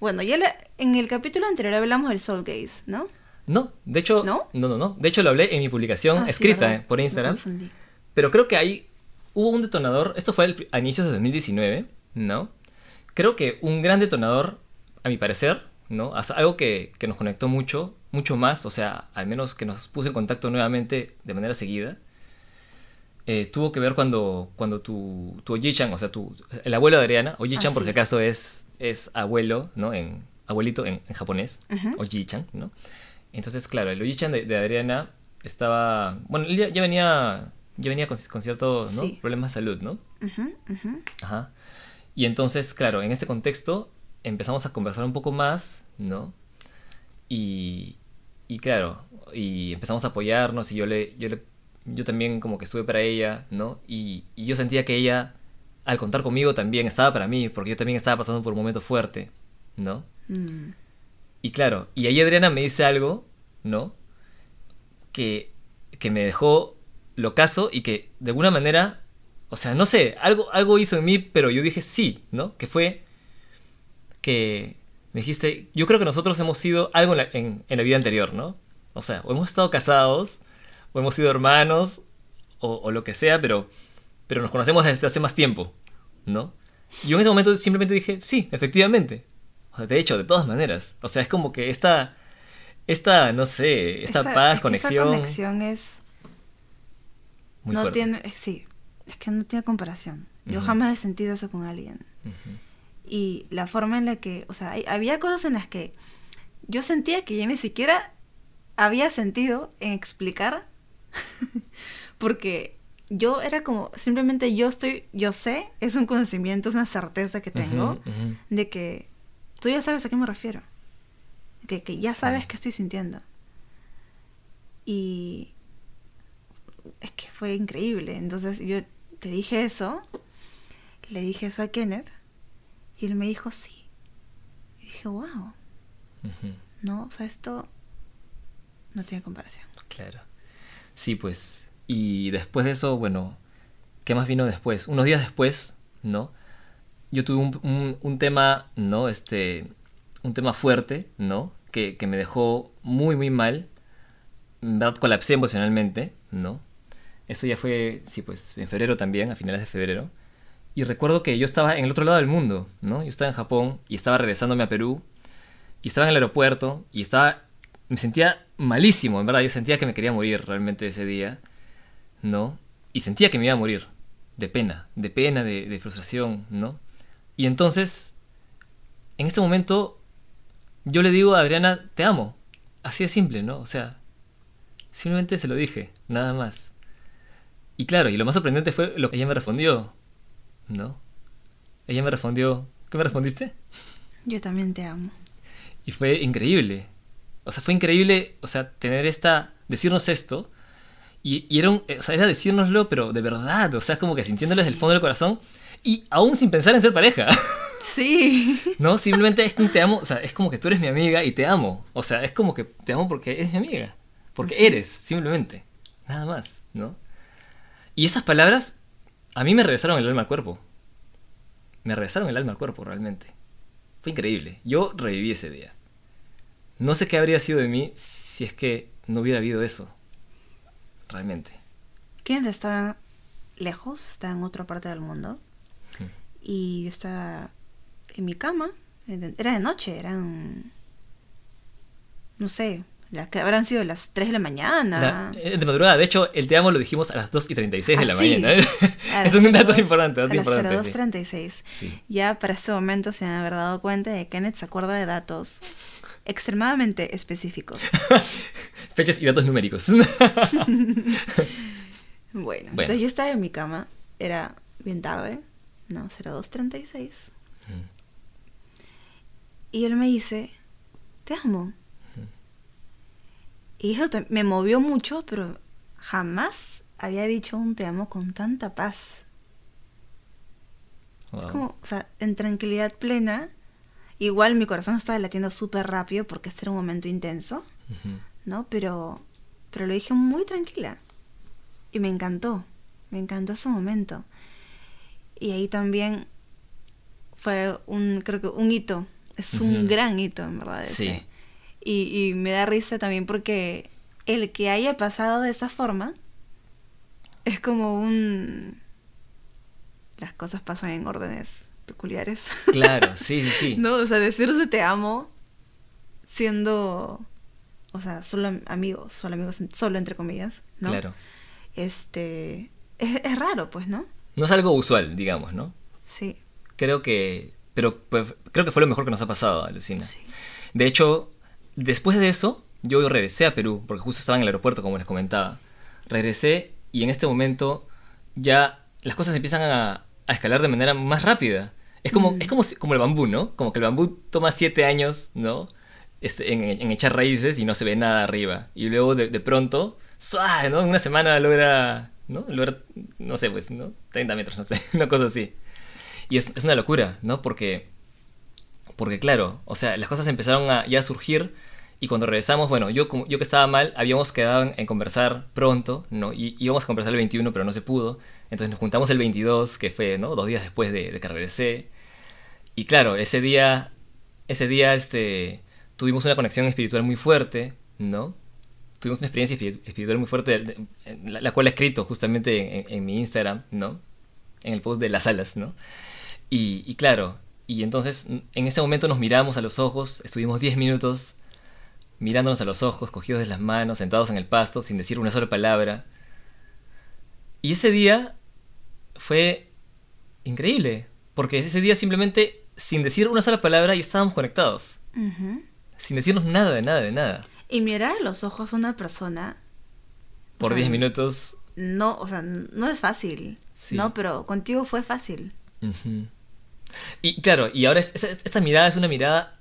Bueno, ya en el capítulo anterior hablamos del soul gaze, ¿no? No, de hecho, ¿No? no, no, De hecho lo hablé en mi publicación ah, escrita por Instagram. Pero creo que ahí hubo un detonador, esto fue a inicios de 2019, ¿no? Creo que un gran detonador, a mi parecer, ¿no? Algo que, que nos conectó mucho mucho más, o sea, al menos que nos puso en contacto nuevamente de manera seguida, eh, tuvo que ver cuando, cuando tu, tu Oji-chan, o sea, tu, el abuelo de Adriana, Oji-chan por si acaso es, es abuelo, ¿no? En, abuelito en, japonés, Oji-chan, ¿no? Entonces, claro, el Oji-chan de, Adriana estaba, bueno, él ya, venía, ya venía con, ciertos problemas de salud, ¿no? Ajá. Y entonces, claro, en este contexto empezamos a conversar un poco más, ¿no? Y, y claro, y empezamos a apoyarnos y yo le, yo le, yo también como que estuve para ella, ¿no? Y, y, yo sentía que ella, al contar conmigo también estaba para mí, porque yo también estaba pasando por un momento fuerte, ¿no? Mm. Y claro, y ahí Adriana me dice algo, ¿no? Que, que me dejó locazo y que de alguna manera, o sea, no sé, algo, algo hizo en mí, pero yo dije sí, ¿no? Que fue que me dijiste, yo creo que nosotros hemos sido algo en la, en, en la vida anterior, ¿no? O sea, o hemos estado casados, o hemos sido hermanos, o, o, lo que sea, pero, pero nos conocemos desde hace más tiempo, ¿no? Yo en ese momento simplemente dije, sí, efectivamente. O sea, de hecho, de todas maneras. O sea, es como que esta, esta no sé, esta Esa- paz, es conexión. Esa conexión es. muy no fuerte. tiene. eh, Sí, es que no tiene comparación. Yo jamás he sentido eso con alguien. Ujú. Y la forma en la que. O sea, hay- había cosas en las que yo sentía que yo ni siquiera había sentido en explicar. porque yo era como. Simplemente yo estoy. Yo sé, es un conocimiento, es una certeza que tengo. De que tú ya sabes a qué me refiero. Que, que ya Sí. sabes qué estoy sintiendo. Y es que fue increíble. Entonces yo te dije eso, le dije eso a Kenneth, y él me dijo sí. Y dije, wow, no, o sea, esto no tiene comparación. Claro. Sí, pues. Y después de eso, bueno, ¿qué más vino después? Unos días después, ¿no? Yo tuve un, un- un tema, ¿no? Este, un tema fuerte, ¿no? Que, que me dejó muy, muy mal. En verdad, colapsé emocionalmente, ¿no? Eso ya fue, sí, pues, en febrero también, a finales de febrero. Y recuerdo que yo estaba en el otro lado del mundo, ¿no? Yo estaba en Japón y estaba regresándome a Perú. Y estaba en el aeropuerto y estaba. Me sentía malísimo, en verdad. Yo sentía que me quería morir realmente ese día, ¿no? Y sentía que me iba a morir. De pena, de pena, de, frustración, ¿no? Y entonces, en este momento, yo le digo a Adriana, te amo. Así de simple, ¿no? O sea, simplemente se lo dije, nada más. Y claro, y lo más sorprendente fue lo que ella me respondió, ¿no? Ella me respondió, ¿qué me respondiste? Yo también te amo. Y fue increíble. O sea, fue increíble, o sea, tener esta, decirnos esto. Y, y era, un- o sea, era decírnoslo, pero de verdad, o sea, como que sintiéndolo desde el Sí. fondo del corazón. Y aún sin pensar en ser pareja. Sí. ¿No? Simplemente es que te amo, o sea, es como que tú eres mi amiga y te amo. O sea, es como que te amo porque eres mi amiga. Porque eres, simplemente. Nada más, ¿no? Y esas palabras a mí me regresaron el alma al cuerpo. Me regresaron el alma al cuerpo, realmente. Fue increíble. Yo reviví ese día. No sé qué habría sido de mí si es que no hubiera habido eso. Realmente. Kenneth estaba lejos, estaba en otra parte del mundo. Ujú. Y yo estaba en mi cama. Era de noche, eran. No sé, que habrán sido las 3 de la mañana. La- eh, de madrugada, de hecho, el te amo lo dijimos a las 2 y 36 de Ah, la sí. mañana. ¿eh? Es un dato 02, importante, dato a las importante. sí. 02:36. Sí. Ya para este momento se han haber dado cuenta de que Kenneth se acuerda de datos extremadamente específicos. Fechas y datos numéricos. Bueno, Bueno. entonces yo estaba en mi cama, era bien tarde, no, será 2.36. Y él me dice, te amo. Y eso te- me movió mucho, pero jamás había dicho un te amo con tanta paz. Wow. Como, o sea, en tranquilidad plena. Igual mi corazón estaba latiendo súper rápido porque este era un momento intenso. ¿no? Pero, pero lo dije muy tranquila. Y me encantó. Me encantó ese momento. Y ahí también fue un, creo que un hito. Es un gran hito, en verdad. ese. Y, y me da risa también porque el que haya pasado de esa forma es como un... Las cosas pasan en órdenes peculiares. Claro, sí, sí, sí. no, o sea, decirse te amo siendo, o sea, solo am- amigos, solo amigos, solo entre comillas, ¿no? Claro. Este, es, es raro, pues, ¿no? No es algo usual, digamos, ¿no? Sí, Creo que. Pero pues, creo que fue lo mejor que nos ha pasado, Alucina. sí. De hecho, después de eso, yo regresé a Perú, porque justo estaba en el aeropuerto, como les comentaba. Regresé y en este momento ya las cosas empiezan a, a escalar de manera más rápida. Es como, Mm. es como, como el bambú, ¿no? Como que el bambú toma siete años, ¿no? Este, en, en echar raíces y no se ve nada arriba. Y luego de, de pronto, ¡suah! ¿no? En una semana logra, ¿no? Logra, no sé, pues, ¿no? 30 metros, no sé, una cosa así. Y es, es una locura, ¿no? Porque porque claro, o sea, las cosas empezaron a ya a surgir y cuando regresamos, bueno, yo, yo que estaba mal, habíamos quedado en, en conversar pronto, ¿no? Y íbamos a conversar el 21, pero no se pudo. Entonces nos juntamos el 22, que fue, ¿no? Dos días después de, de que regresé. Y claro, ese día ese día este, tuvimos una conexión espiritual muy fuerte, ¿no? Tuvimos una experiencia espiritual muy fuerte, la, cual he escrito justamente en, mi Instagram, ¿no? En el post de las alas, ¿no? Y, y claro, y entonces en ese momento nos miramos a los ojos, estuvimos 10 minutos mirándonos a los ojos, cogidos de las manos, sentados en el pasto, sin decir una sola palabra. Y ese día fue increíble, porque ese día simplemente, sin decir una sola palabra, ya estábamos conectados. Sin decirnos nada, de nada, de nada. Y mirar a los ojos a una persona. Por 10 minutos. No, o sea, no es fácil. No, pero contigo fue fácil. Y claro, y ahora esta, mirada es una mirada.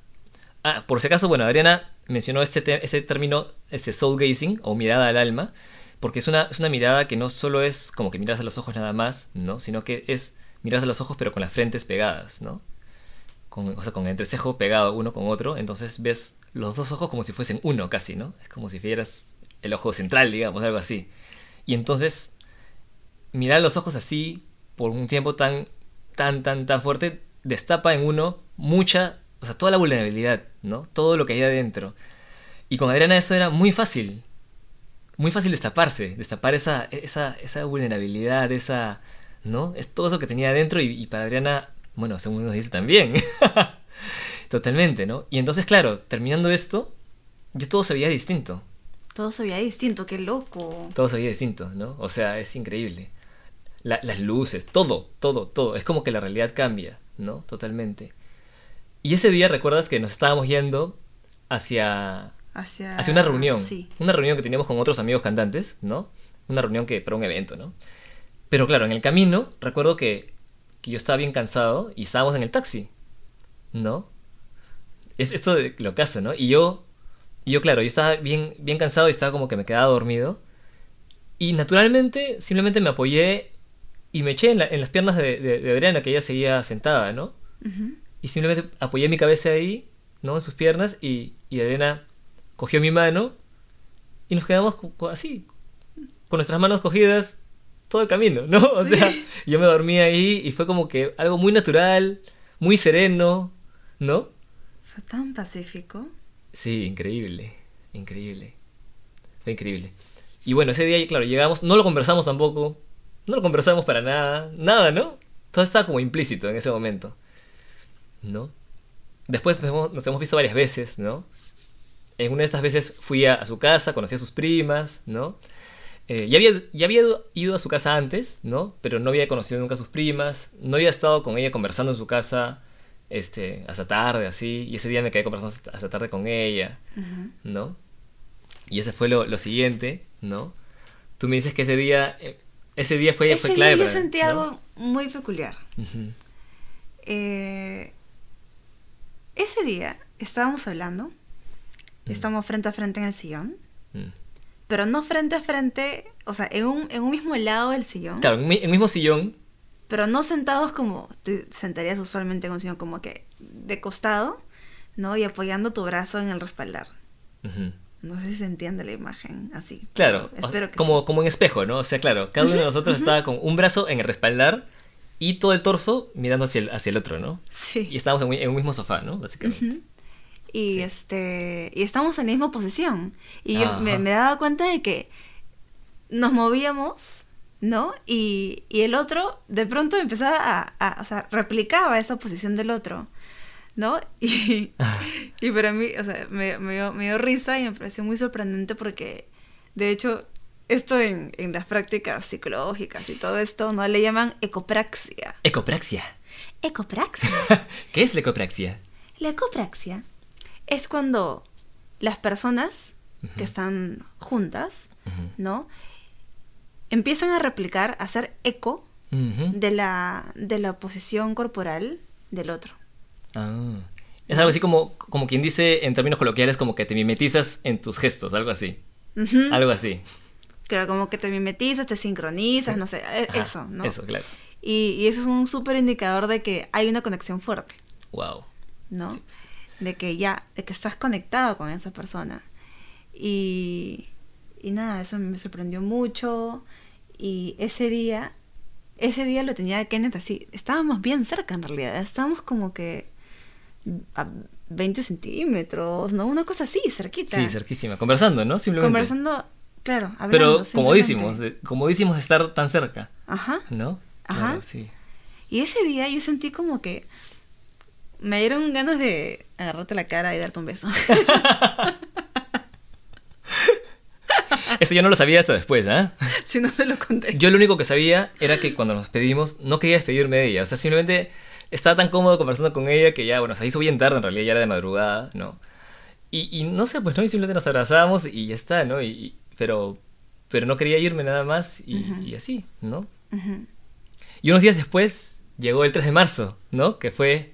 Ah, por si acaso, bueno, Adriana mencionó este, este término, este soul gazing, o mirada al alma, porque es una, es una mirada que no solo es como que miras a los ojos nada más, ¿no? Sino que es miras a los ojos pero con las frentes pegadas, ¿no? Con, o sea, con el entrecejo pegado uno con otro, entonces ves los dos ojos como si fuesen uno casi, ¿no? Es como si vieras el ojo central, digamos, algo así. Y entonces, mirar los ojos así por un tiempo tan, tan, tan, tan fuerte, destapa en uno mucha, o sea, toda la vulnerabilidad, ¿no? Todo lo que hay adentro. Y con Adriana eso era muy fácil, muy fácil destaparse, destapar esa, esa, esa vulnerabilidad, esa, ¿no? Es todo eso que tenía adentro y, para Adriana, bueno, según nos dice también. Totalmente, ¿no? Y entonces, claro, terminando esto, ya todo se veía distinto. Todo se veía distinto, qué loco. Todo se veía distinto, ¿no? O sea, es increíble. las luces, todo, todo, todo. Es como que la realidad cambia, ¿no? Totalmente. Y ese día, ¿recuerdas que nos estábamos yendo hacia, hacia, hacia una reunión? Sí. Una reunión que teníamos con otros amigos cantantes, ¿no? Una reunión que para un evento, ¿no? Pero claro, en el camino recuerdo que, yo estaba bien cansado y estábamos en el taxi, ¿no? Es esto de lo que hace, ¿no? Y yo, y yo claro, yo estaba bien, bien cansado y estaba como que me quedaba dormido. Y naturalmente simplemente me apoyé y me eché en, las piernas de, Adriana, que ella seguía sentada, ¿no? Y simplemente apoyé mi cabeza ahí, ¿no? En sus piernas y, y Adriana cogió mi mano y nos quedamos así, con nuestras manos cogidas todo el camino, ¿no? O sea, yo me dormí ahí y fue como que algo muy natural, muy sereno, ¿no? Fue tan pacífico. Sí, increíble, increíble. Fue increíble. Y bueno, ese día, claro, llegamos, no lo conversamos tampoco, no lo conversamos para nada, nada, ¿no? Todo estaba como implícito en ese momento, ¿no? Después nos hemos, nos hemos visto varias veces, ¿no? En una de estas veces fui a, a su casa, conocí a sus primas, ¿no? Eh, ya, había, ya había ido a su casa antes, ¿no? Pero no había conocido nunca a sus primas, no había estado con ella conversando en su casa este, hasta tarde, así, y ese día me quedé conversando hasta, tarde con ella, ¿no? Y ese fue lo, siguiente, ¿no? Tú me dices que ese día, eh, ese día fue, ese clave. Día yo sentí algo muy peculiar. Eh, ese día estábamos hablando, estamos frente a frente en el sillón. Mm pero no frente a frente, o sea, en un, en un mismo lado del sillón. Claro, en un mismo sillón. Pero no sentados como te sentarías usualmente en un sillón, como que de costado, ¿no? Y apoyando tu brazo en el respaldar. No sé si se entiende la imagen así. Claro, espero que como, como en espejo, ¿no? O sea, claro, cada uno de nosotros estaba con un brazo en el respaldar y todo el torso mirando hacia el, hacia el otro, ¿no? Sí. Y estábamos en, un mismo sofá, ¿no? Básicamente. Y este y estamos en la misma posición. Y yo me, daba cuenta de que nos movíamos no y, el otro de pronto empezaba a, o sea replicaba esa posición del otro no y, y para mí o sea me, dio, risa y me pareció muy sorprendente porque de hecho esto en, en las prácticas psicológicas y todo esto no le llaman ecopraxia ecopraxia ecopraxia ¿qué es la ecopraxia? La ecopraxia es cuando las personas que están juntas, ¿no? Empiezan a replicar, a hacer eco de, la, de la posición corporal del otro. Ah. Es algo así como, como quien dice en términos coloquiales, como que te mimetizas en tus gestos, algo así. Algo así. Claro, como que te mimetizas, te sincronizas, no sé, e, eso, ¿no? Eso, claro. Y, y, eso es un súper indicador de que hay una conexión fuerte. Wow. ¿No? de que ya, de que estás conectado con esa persona. Y, y nada, eso me sorprendió mucho. Y ese día, ese día lo tenía Kenneth así. Estábamos bien cerca en realidad. Estábamos como que a 20 centímetros, ¿no? Una cosa así, cerquita. Sí, cerquísima. Conversando, ¿no? Simplemente. Conversando, claro, hablando. Pero comodísimos, comodísimos de estar tan cerca, Ajá. ¿no? Ajá. Claro, sí. Y ese día yo sentí como que me dieron ganas de agarrarte la cara y darte un beso. Eso yo no lo sabía hasta después, ¿ah? si no te lo conté. Yo lo único que sabía era que cuando nos despedimos no quería despedirme de ella. O sea, simplemente estaba tan cómodo conversando con ella que ya, bueno, se hizo bien tarde, en realidad ya era de madrugada, ¿no? Y, y no sé, pues no, y simplemente nos abrazábamos y ya está, ¿no? Y- pero, pero no quería irme nada más y, y así, ¿no? Ujú. Y unos días después llegó el 3 de marzo, ¿no? Que fue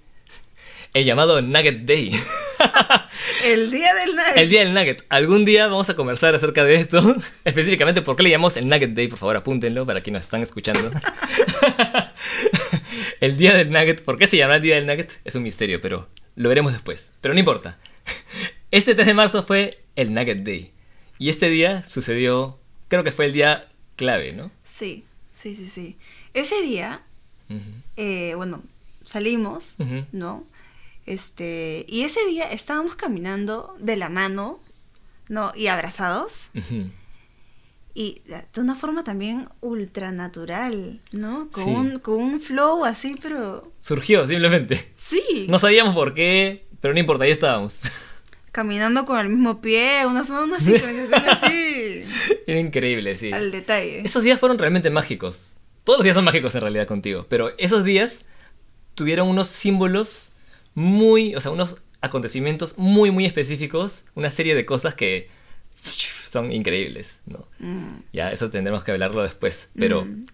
el llamado Nugget Day. El día del nugget. El día del Nugget. Algún día vamos a conversar acerca de esto. Específicamente, ¿por qué le llamamos el Nugget Day? Por favor, apúntenlo para quienes nos están escuchando. el día del Nugget. ¿Por qué se llama el día del Nugget? Es un misterio, pero lo veremos después. Pero no importa. Este 3 de marzo fue el Nugget Day. Y este día sucedió, creo que fue el día clave, ¿no? Sí, sí, sí, sí. Ese día, eh, bueno, salimos. ¿no? Este, y ese día estábamos caminando de la mano, ¿no? Y abrazados. Y de una forma también ultra natural, ¿no? Con, Sí. un, con un flow así, pero Surgió, simplemente. sí. No sabíamos por qué, pero no importa, ahí estábamos. Caminando con el mismo pie, una, una sincronización así, Era increíble, sí. al detalle. Esos días fueron realmente mágicos. Todos los días son mágicos en realidad contigo, pero esos días tuvieron unos símbolos muy, o sea, unos acontecimientos muy, muy específicos, una serie de cosas que son increíbles, ¿no? Mm, Ya, eso tendremos que hablarlo después, pero, Mm.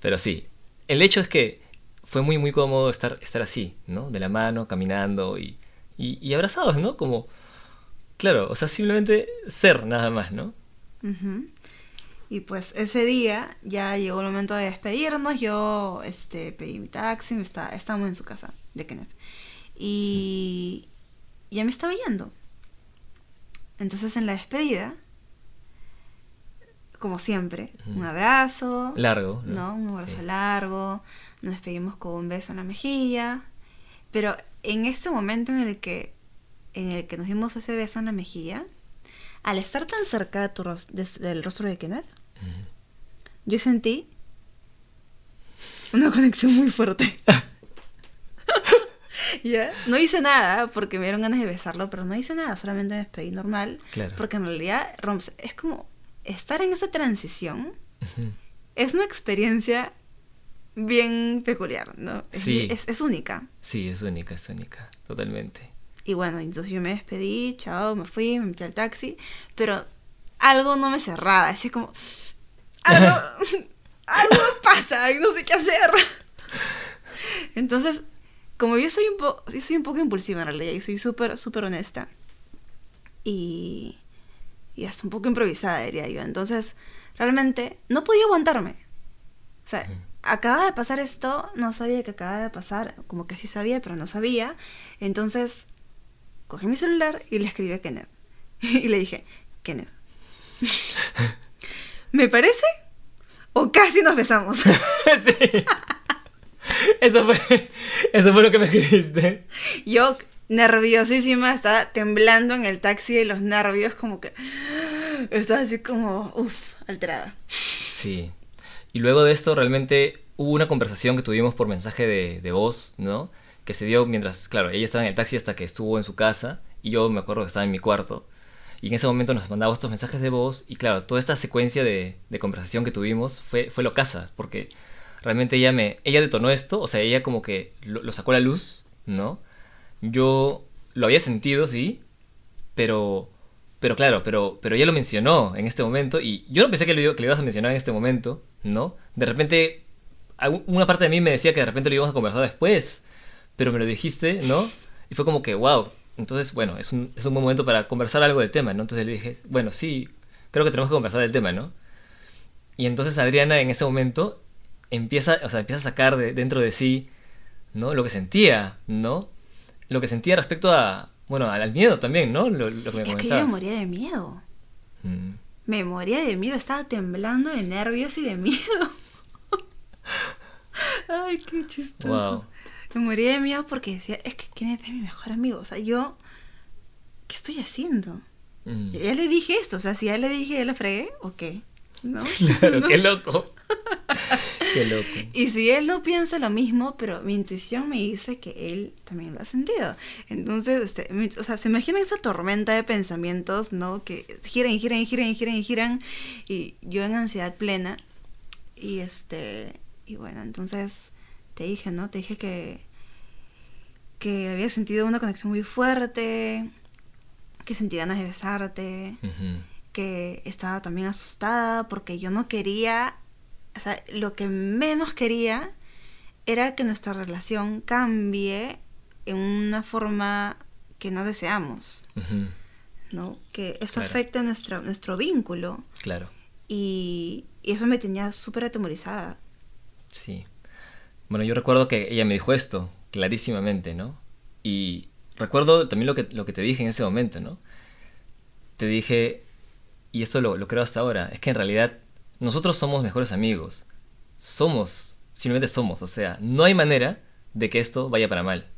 pero sí. El hecho es que fue muy, muy cómodo estar, estar así, ¿no? De la mano, caminando y, y, y abrazados, ¿no? Como, claro, o sea, simplemente ser nada más, ¿no? Y pues ese día ya llegó el momento de despedirnos. Yo este, pedí mi taxi, me está, estábamos en su casa de Kenneth. Y ya me estaba yendo. Entonces en la despedida, como siempre, un abrazo. Largo, ¿no? ¿no? Un abrazo Sí. largo, nos despedimos con un beso en la mejilla, pero en este momento en el que en el que nos dimos ese beso en la mejilla, al estar tan cerca de tu ros- de- del rostro de Kenneth, yo sentí una conexión muy fuerte. ¿Ya? No hice nada porque me dieron ganas de besarlo, pero no hice nada, solamente me despedí normal. Claro. Porque en realidad Roms, es como estar en esa transición es una experiencia bien peculiar, ¿no? Es, Sí. es, es única. Sí, es única, es única, totalmente. Y bueno, entonces yo me despedí, chao, me fui, me metí al taxi, pero algo no me cerraba, así como, algo, algo pasa, no sé qué hacer. Entonces, como yo soy un, po yo soy un poco impulsiva en realidad, yo soy súper, súper honesta. Y, y hasta un poco improvisada, diría yo. Entonces, realmente no podía aguantarme. O sea, acaba de pasar esto, no sabía que acaba de pasar, como que sí sabía, pero no sabía. Entonces, cogí mi celular y le escribí a Kenneth. Y le dije, Kenneth, ¿me parece? O casi nos besamos. sí. Eso fue, eso fue lo que me escribiste. Yo, nerviosísima, estaba temblando en el taxi y los nervios como que... Estaba así como, uff, alterada. Sí. Y luego de esto realmente hubo una conversación que tuvimos por mensaje de, de voz, ¿no? Que se dio mientras, claro, ella estaba en el taxi hasta que estuvo en su casa y yo me acuerdo que estaba en mi cuarto. Y en ese momento nos mandaba estos mensajes de voz y claro, toda esta secuencia de, conversación que tuvimos fue, fue porque realmente ella me, ella detonó esto, o sea, ella como que lo, sacó a la luz, ¿no? Yo lo había sentido, sí, pero, pero claro, pero, pero ella lo mencionó en este momento y yo no pensé que lo, que lo ibas a mencionar en este momento, ¿no? De repente, una parte de mí me decía que de repente lo íbamos a conversar después, pero me lo dijiste, ¿no? Y fue como que, wow, entonces, bueno, es un, es un buen momento para conversar algo del tema, ¿no? Entonces le dije, bueno, sí, creo que tenemos que conversar del tema, ¿no? Y entonces Adriana en ese momento empieza, o sea, empieza a sacar de, dentro de sí, ¿no? Lo que sentía, ¿no? Lo que sentía respecto a, bueno, al miedo también, ¿no? Lo, lo que me Es que yo me moría de miedo. Mm. Me moría de miedo, estaba temblando de nervios y de miedo. Ay, qué chistoso. Wow. Me moría de miedo porque decía, es que Kenneth es mi mejor amigo. O sea, yo, ¿qué estoy haciendo? Mm. Ya le dije esto, o sea, si ya le dije, ya le fregué, ok. ¿No? Claro, qué loco. qué loco. Y si él no piensa lo mismo, pero mi intuición me dice que él también lo ha sentido. Entonces, este, mi- o sea, se imagina esa tormenta de pensamientos, ¿no? Que giran, giran, giran, giran, giran. Y yo en ansiedad plena. Y este, y bueno, entonces te dije, ¿no? Te dije que, que había sentido una conexión muy fuerte, que sentí ganas de besarte que estaba también asustada porque yo no quería, o sea, lo que menos quería era que nuestra relación cambie en una forma que no deseamos. ¿no? Que eso Claro. afecte nuestro, nuestro vínculo Claro, y, y eso me tenía súper atemorizada. sí. Bueno, yo recuerdo que ella me dijo esto, clarísimamente, ¿no? Y recuerdo también lo que, lo que te dije en ese momento, ¿no? Te dije, y esto lo, lo creo hasta ahora, es que en realidad nosotros somos mejores amigos. Somos, simplemente somos, o sea, no hay manera de que esto vaya para mal.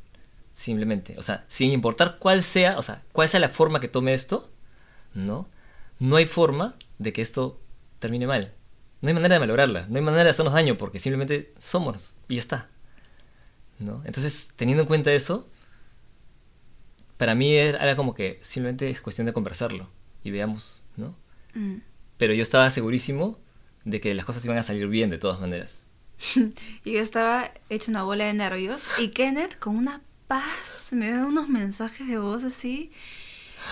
Simplemente, o sea, sin importar cuál sea, o sea, cuál sea la forma que tome esto, ¿no? No hay forma de que esto termine mal. No hay manera de malograrla, no hay manera de hacernos daño porque simplemente somos y está. ¿No? Entonces, teniendo en cuenta eso, para mí era como que simplemente es cuestión de conversarlo y veamos, ¿no? Mm. Pero yo estaba segurísimo de que las cosas iban a salir bien de todas maneras. Y yo estaba hecha una bola de nervios y Kenneth con una paz me daba unos mensajes de voz así.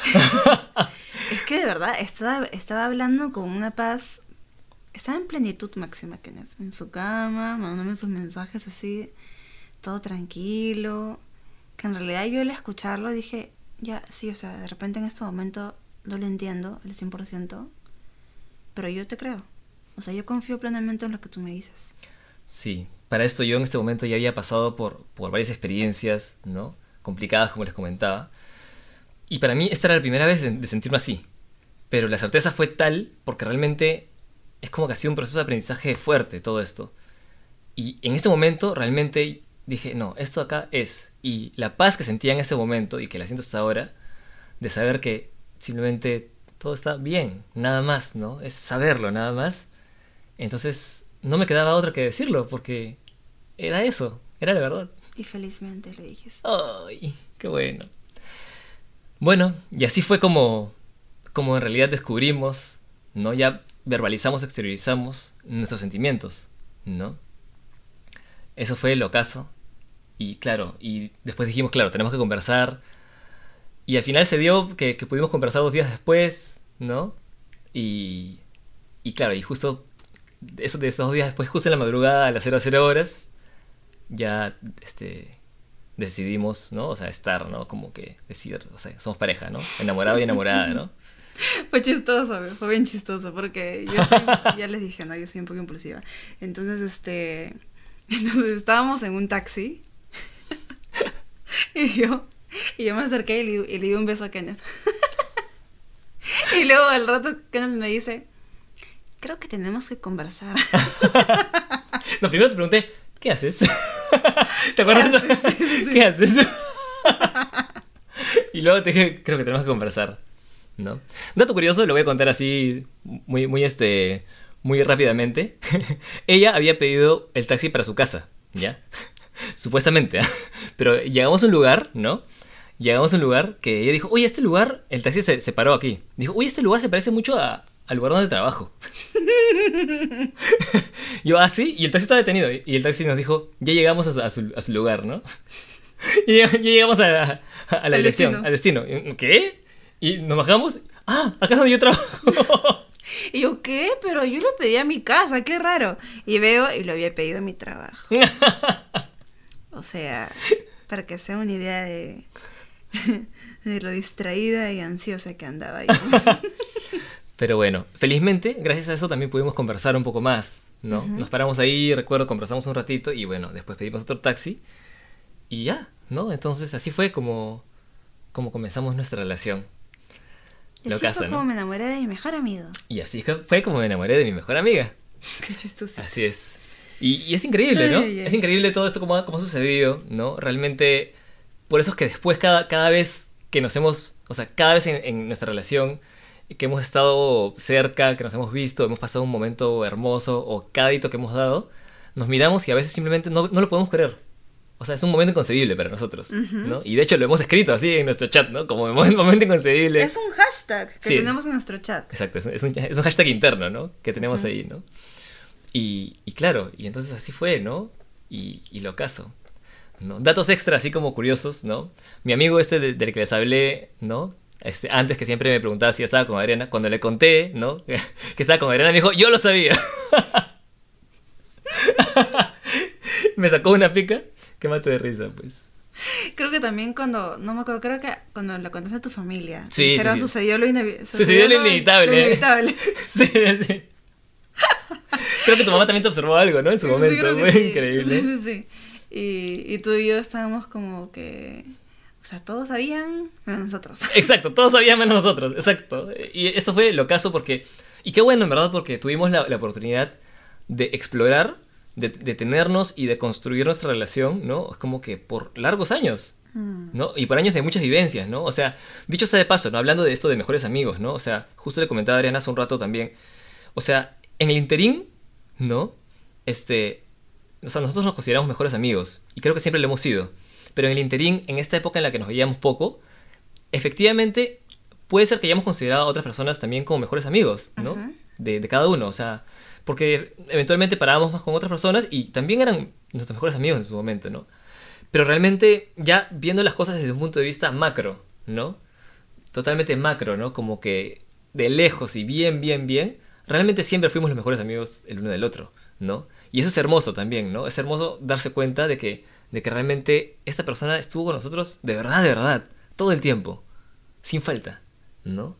es que de verdad estaba, estaba hablando con una paz. Estaba en plenitud máxima Kenneth. En su cama, mandándome sus mensajes así, todo tranquilo. Que en realidad yo al escucharlo dije, ya, sí, o sea, de repente en este momento no lo entiendo al 100%, pero yo te creo. O sea, yo confío plenamente en lo que tú me dices. Sí, para esto yo en este momento ya había pasado por, por varias experiencias, ¿no? Complicadas, como les comentaba. Y para mí esta era la primera vez de, de sentirme así. Pero la certeza fue tal porque realmente es como que ha sido un proceso de aprendizaje fuerte todo esto. Y en este momento realmente dije, no, esto acá es. Y la paz que sentía en ese momento y que la siento hasta ahora, de saber que simplemente todo está bien, nada más, ¿no? Es saberlo, nada más. Entonces no me quedaba otra que decirlo porque era eso, era la verdad. Y felizmente le dijiste. ¡Ay! ¡Qué bueno! Bueno, y así fue como, como en realidad descubrimos, ¿no? Ya verbalizamos, exteriorizamos nuestros sentimientos, ¿no? Eso fue el ocaso. Y claro, y después dijimos, claro, tenemos que conversar. Y al final se dio que, que pudimos conversar dos días después, ¿no? Y, y claro, y justo eso de esos dos días después, justo en la madrugada a las 00 horas, ya este, decidimos, ¿no? O sea, estar, ¿no? Como que decir, o sea, somos pareja, ¿no? Enamorado y enamorada, ¿no? Fue chistoso, fue bien chistoso porque yo soy, ya les dije, no, yo soy un poco impulsiva. Entonces, este, entonces estábamos en un taxi y yo, y yo me acerqué y le, y le di un beso a Kenneth. y luego al rato Kenneth me dice, creo que tenemos que conversar. No, primero te pregunté, ¿qué haces? ¿Te acuerdas? haces? Sí, sí, sí. ¿Qué haces? y luego te dije, creo que tenemos que conversar, ¿no? Dato curioso, lo voy a contar así muy, muy, este, muy rápidamente. Ella había pedido el taxi para su casa, ¿ya? Supuestamente, ¿ah? Pero llegamos a un lugar, ¿no? Llegamos a un lugar que ella dijo, oye, este lugar, el taxi se, se paró aquí. Dijo, oye, este lugar se parece mucho a- al lugar donde trabajo. Yo, ah, sí, y el taxi estaba detenido. Y el taxi nos dijo, ya llegamos a su, a su- a su lugar, ¿no? Y ya ya llegamos a, a- a la Al dirección, destino. al destino. ¿Qué? Y nos bajamos. Ah, acá es donde yo trabajo. Y yo, ¿qué? Pero yo lo pedí a mi casa, qué raro. Y veo y lo había pedido a mi trabajo. O sea, para que sea una idea de, de lo distraída y ansiosa que andaba ahí. Pero bueno, felizmente, gracias a eso también pudimos conversar un poco más, ¿no? Nos paramos ahí, recuerdo, conversamos un ratito y bueno, después pedimos otro taxi y ya, ¿no? Entonces así fue como, como comenzamos nuestra relación. Y así casa, fue ¿no? como me enamoré de mi mejor amigo. Y así fue como me enamoré de mi mejor amiga. Qué chistoso. Así es. Y, y es increíble, ¿no? Ay, ay. Es increíble todo esto como, ha- como ha sucedido, ¿no? Realmente, por eso es que después cada, cada vez que nos hemos, o sea, cada vez en, en nuestra relación, que hemos estado cerca, que nos hemos visto, hemos pasado un momento hermoso, o cada hito que hemos dado, nos miramos y a veces simplemente no, no lo podemos creer. O sea, es un momento inconcebible para nosotros, ¿no? Y de hecho lo hemos escrito así en nuestro chat, ¿no? Como mo- momento inconcebible. Es un hashtag que Sí. tenemos en nuestro chat. Exacto, es un, es un- es un hashtag interno, ¿no? Que tenemos ahí, ¿no? Y, y claro, y entonces así fue, ¿no? Y, y lo caso. ¿no? Datos extra, así como curiosos, ¿no? Mi amigo este de- del que les hablé, ¿no? Este, antes que siempre me preguntaba si estaba con Adriana, cuando le conté, ¿no? que estaba con Adriana, me dijo, yo lo sabía. me sacó una pica que mate de risa, pues. Creo que también cuando, no me acuerdo, creo que cuando le contaste a tu familia, Sí, sí, dijeron, sí. sucedió lo, inevi- Sucedió lo inevitable. Lo inevitable. Sí, sí. Creo que tu mamá también te observó algo, ¿no? En su Sí, momento, fue sí. increíble. Sí, sí, sí. Y, y tú y yo estábamos como que, o sea, todos sabían, menos nosotros. Exacto, todos sabían menos nosotros, exacto. Y eso fue lo caso porque... Y qué bueno, en verdad, porque tuvimos la, la oportunidad de explorar, de, de tenernos y de construir nuestra relación, ¿no? Es como que por largos años, Mm. ¿no? Y por años de muchas vivencias, ¿no? O sea, dicho sea de paso, ¿no? Hablando de esto de mejores amigos, ¿no? O sea, justo le comentaba a Adriana hace un rato también. O sea, en el interín, ¿no? Este... O sea, nosotros nos consideramos mejores amigos. Y creo que siempre lo hemos sido. Pero en el interín, en esta época en la que nos veíamos poco, efectivamente puede ser que hayamos considerado a otras personas también como mejores amigos, ¿no? De cada uno, o sea, porque eventualmente parábamos más con otras personas y también eran nuestros mejores amigos en su momento, ¿no? Pero realmente ya viendo las cosas desde un punto de vista macro, ¿no? Totalmente macro, ¿no? Como que de lejos y bien, bien, bien, realmente siempre fuimos los mejores amigos el uno del otro, ¿no? Y eso es hermoso también, ¿no? Es hermoso darse cuenta de que, de que realmente esta persona estuvo con nosotros de verdad, de verdad, todo el tiempo, sin falta, ¿no?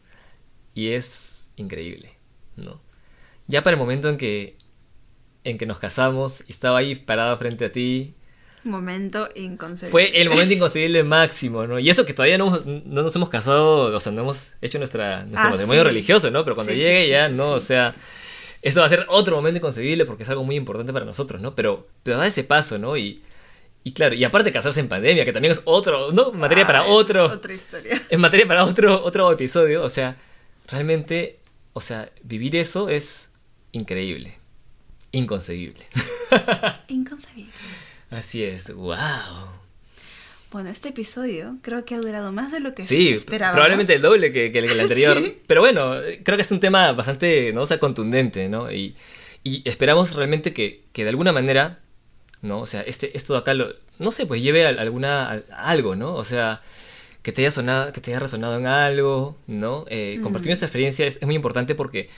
Y es increíble, ¿no? Ya para el momento en que, en que nos casamos y estaba ahí parada frente a ti, Momento inconcebible. fue el momento inconcebible máximo, ¿no? Y eso que todavía no, hemos- no nos hemos casado, o sea, no hemos hecho nuestra, nuestro Ah, matrimonio sí. religioso, ¿no? Pero cuando Sí, llegue sí, ya, ¿no? O sea, esto va a ser otro momento inconcebible porque es algo muy importante para nosotros, ¿no? Pero, pero da ese paso, ¿no? Y, y claro, y aparte casarse en pandemia, que también es otro, ¿no? Materia Ah, para esa es otro, otra historia. en materia para otro, otro episodio, o sea, realmente, o sea, vivir eso es increíble, inconcebible. Inconcebible. Así es, wow. Bueno, este episodio creo que ha durado más de lo que Sí, esperábamos. probablemente el doble que, que el, que el anterior. Sí. Pero bueno, creo que es un tema bastante, ¿no? O sea, contundente, ¿no? Y, y esperamos realmente que, que de alguna manera, ¿no? O sea, este, esto de acá, lo, no sé, pues lleve a alguna, a- a algo, ¿no? O sea, que te haya sonado, que te haya resonado en algo, ¿no? Eh, compartir nuestra experiencia es, es muy importante porque,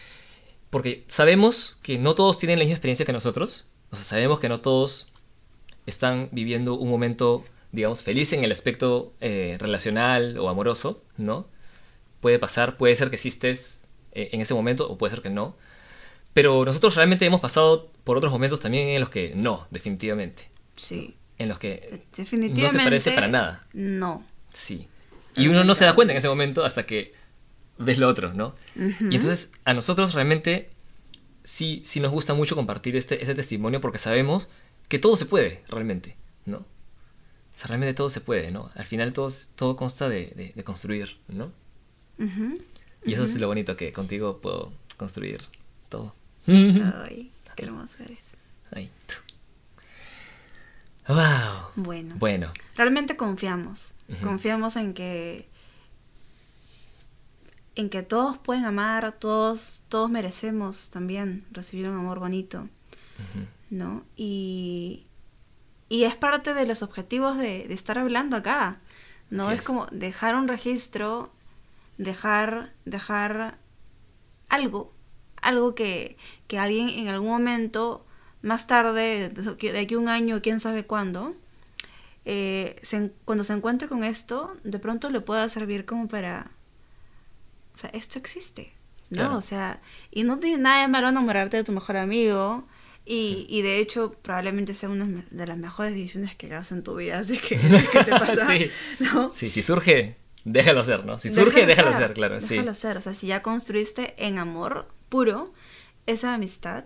porque sabemos que no todos tienen la misma experiencia que nosotros. O sea, sabemos que no todos están viviendo un momento, digamos, feliz en el aspecto eh, relacional o amoroso, ¿no? Puede pasar, puede ser que existes eh, en ese momento o puede ser que no. Pero nosotros realmente hemos pasado por otros momentos también en los que no, definitivamente. Sí, En los que definitivamente. no se parece para nada. No. Sí. Y uno no se da cuenta en ese momento hasta que ves lo otro, ¿no? Y entonces a nosotros realmente sí, sí nos gusta mucho compartir este, ese testimonio porque sabemos que todo se puede, realmente, ¿no? O sea, realmente todo se puede, ¿no? Al final todo, todo consta de, de- de construir, ¿no? Y eso es lo bonito que contigo puedo construir todo. Ay, qué hermoso eres. Ay. Wow. Bueno, Bueno, realmente confiamos. Confiamos en que en que todos pueden amar, todos todos merecemos también recibir un amor bonito. ¿No? Y y es parte de los objetivos de, de estar hablando acá, ¿no? Es, es. como dejar un registro, dejar dejar algo, algo que, que alguien en algún momento, más tarde, de aquí- a un año, quién sabe cuándo, eh, se cuando se encuentre con esto, de pronto le pueda servir como para... O sea, esto existe, ¿no? Claro. O sea, y no tiene nada de malo enamorarte de tu mejor amigo. Y, y de hecho, probablemente sea una de las mejores decisiones que hagas en tu vida, así que, que te pasa. Sí. ¿no? Sí, si surge, déjalo ser, ¿no? Si surge, déjalo ser, claro, sí. Déjalo ser. O sea, si ya construiste en amor puro esa amistad,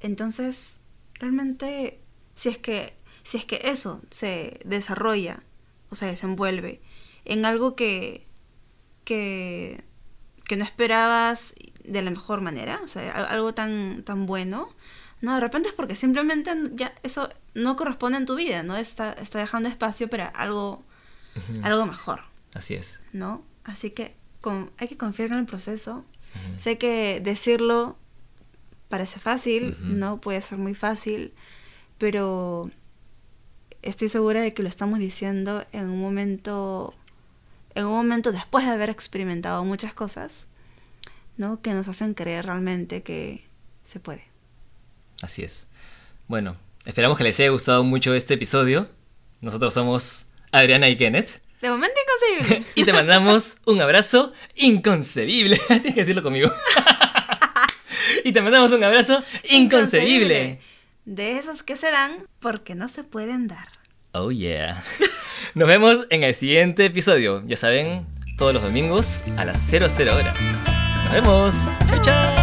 entonces realmente si es que si es que eso se desarrolla o se desenvuelve en algo que que que no esperabas de la mejor manera, o sea, algo tan tan bueno, no, de repente es porque simplemente ya eso no corresponde en tu vida, ¿no? Está, está dejando espacio para algo, algo mejor. Así es. ¿No? Así que con, hay que confiar en el proceso. Sé que decirlo parece fácil, ¿no? Puede ser muy fácil, pero estoy segura de que lo estamos diciendo en un momento, en un momento después de haber experimentado muchas cosas, ¿no? Que nos hacen creer realmente que se puede. Así es. Bueno, esperamos que les haya gustado mucho este episodio. Nosotros somos Adriana y Kenneth. De momento inconcebible. y te mandamos un abrazo inconcebible. Tienes que decirlo conmigo. y te mandamos un abrazo inconcebible. De esos que se dan porque no se pueden dar. Oh yeah. Nos vemos en el siguiente episodio. Ya saben, todos los domingos a las 00 horas. Nos vemos. Chao, chao.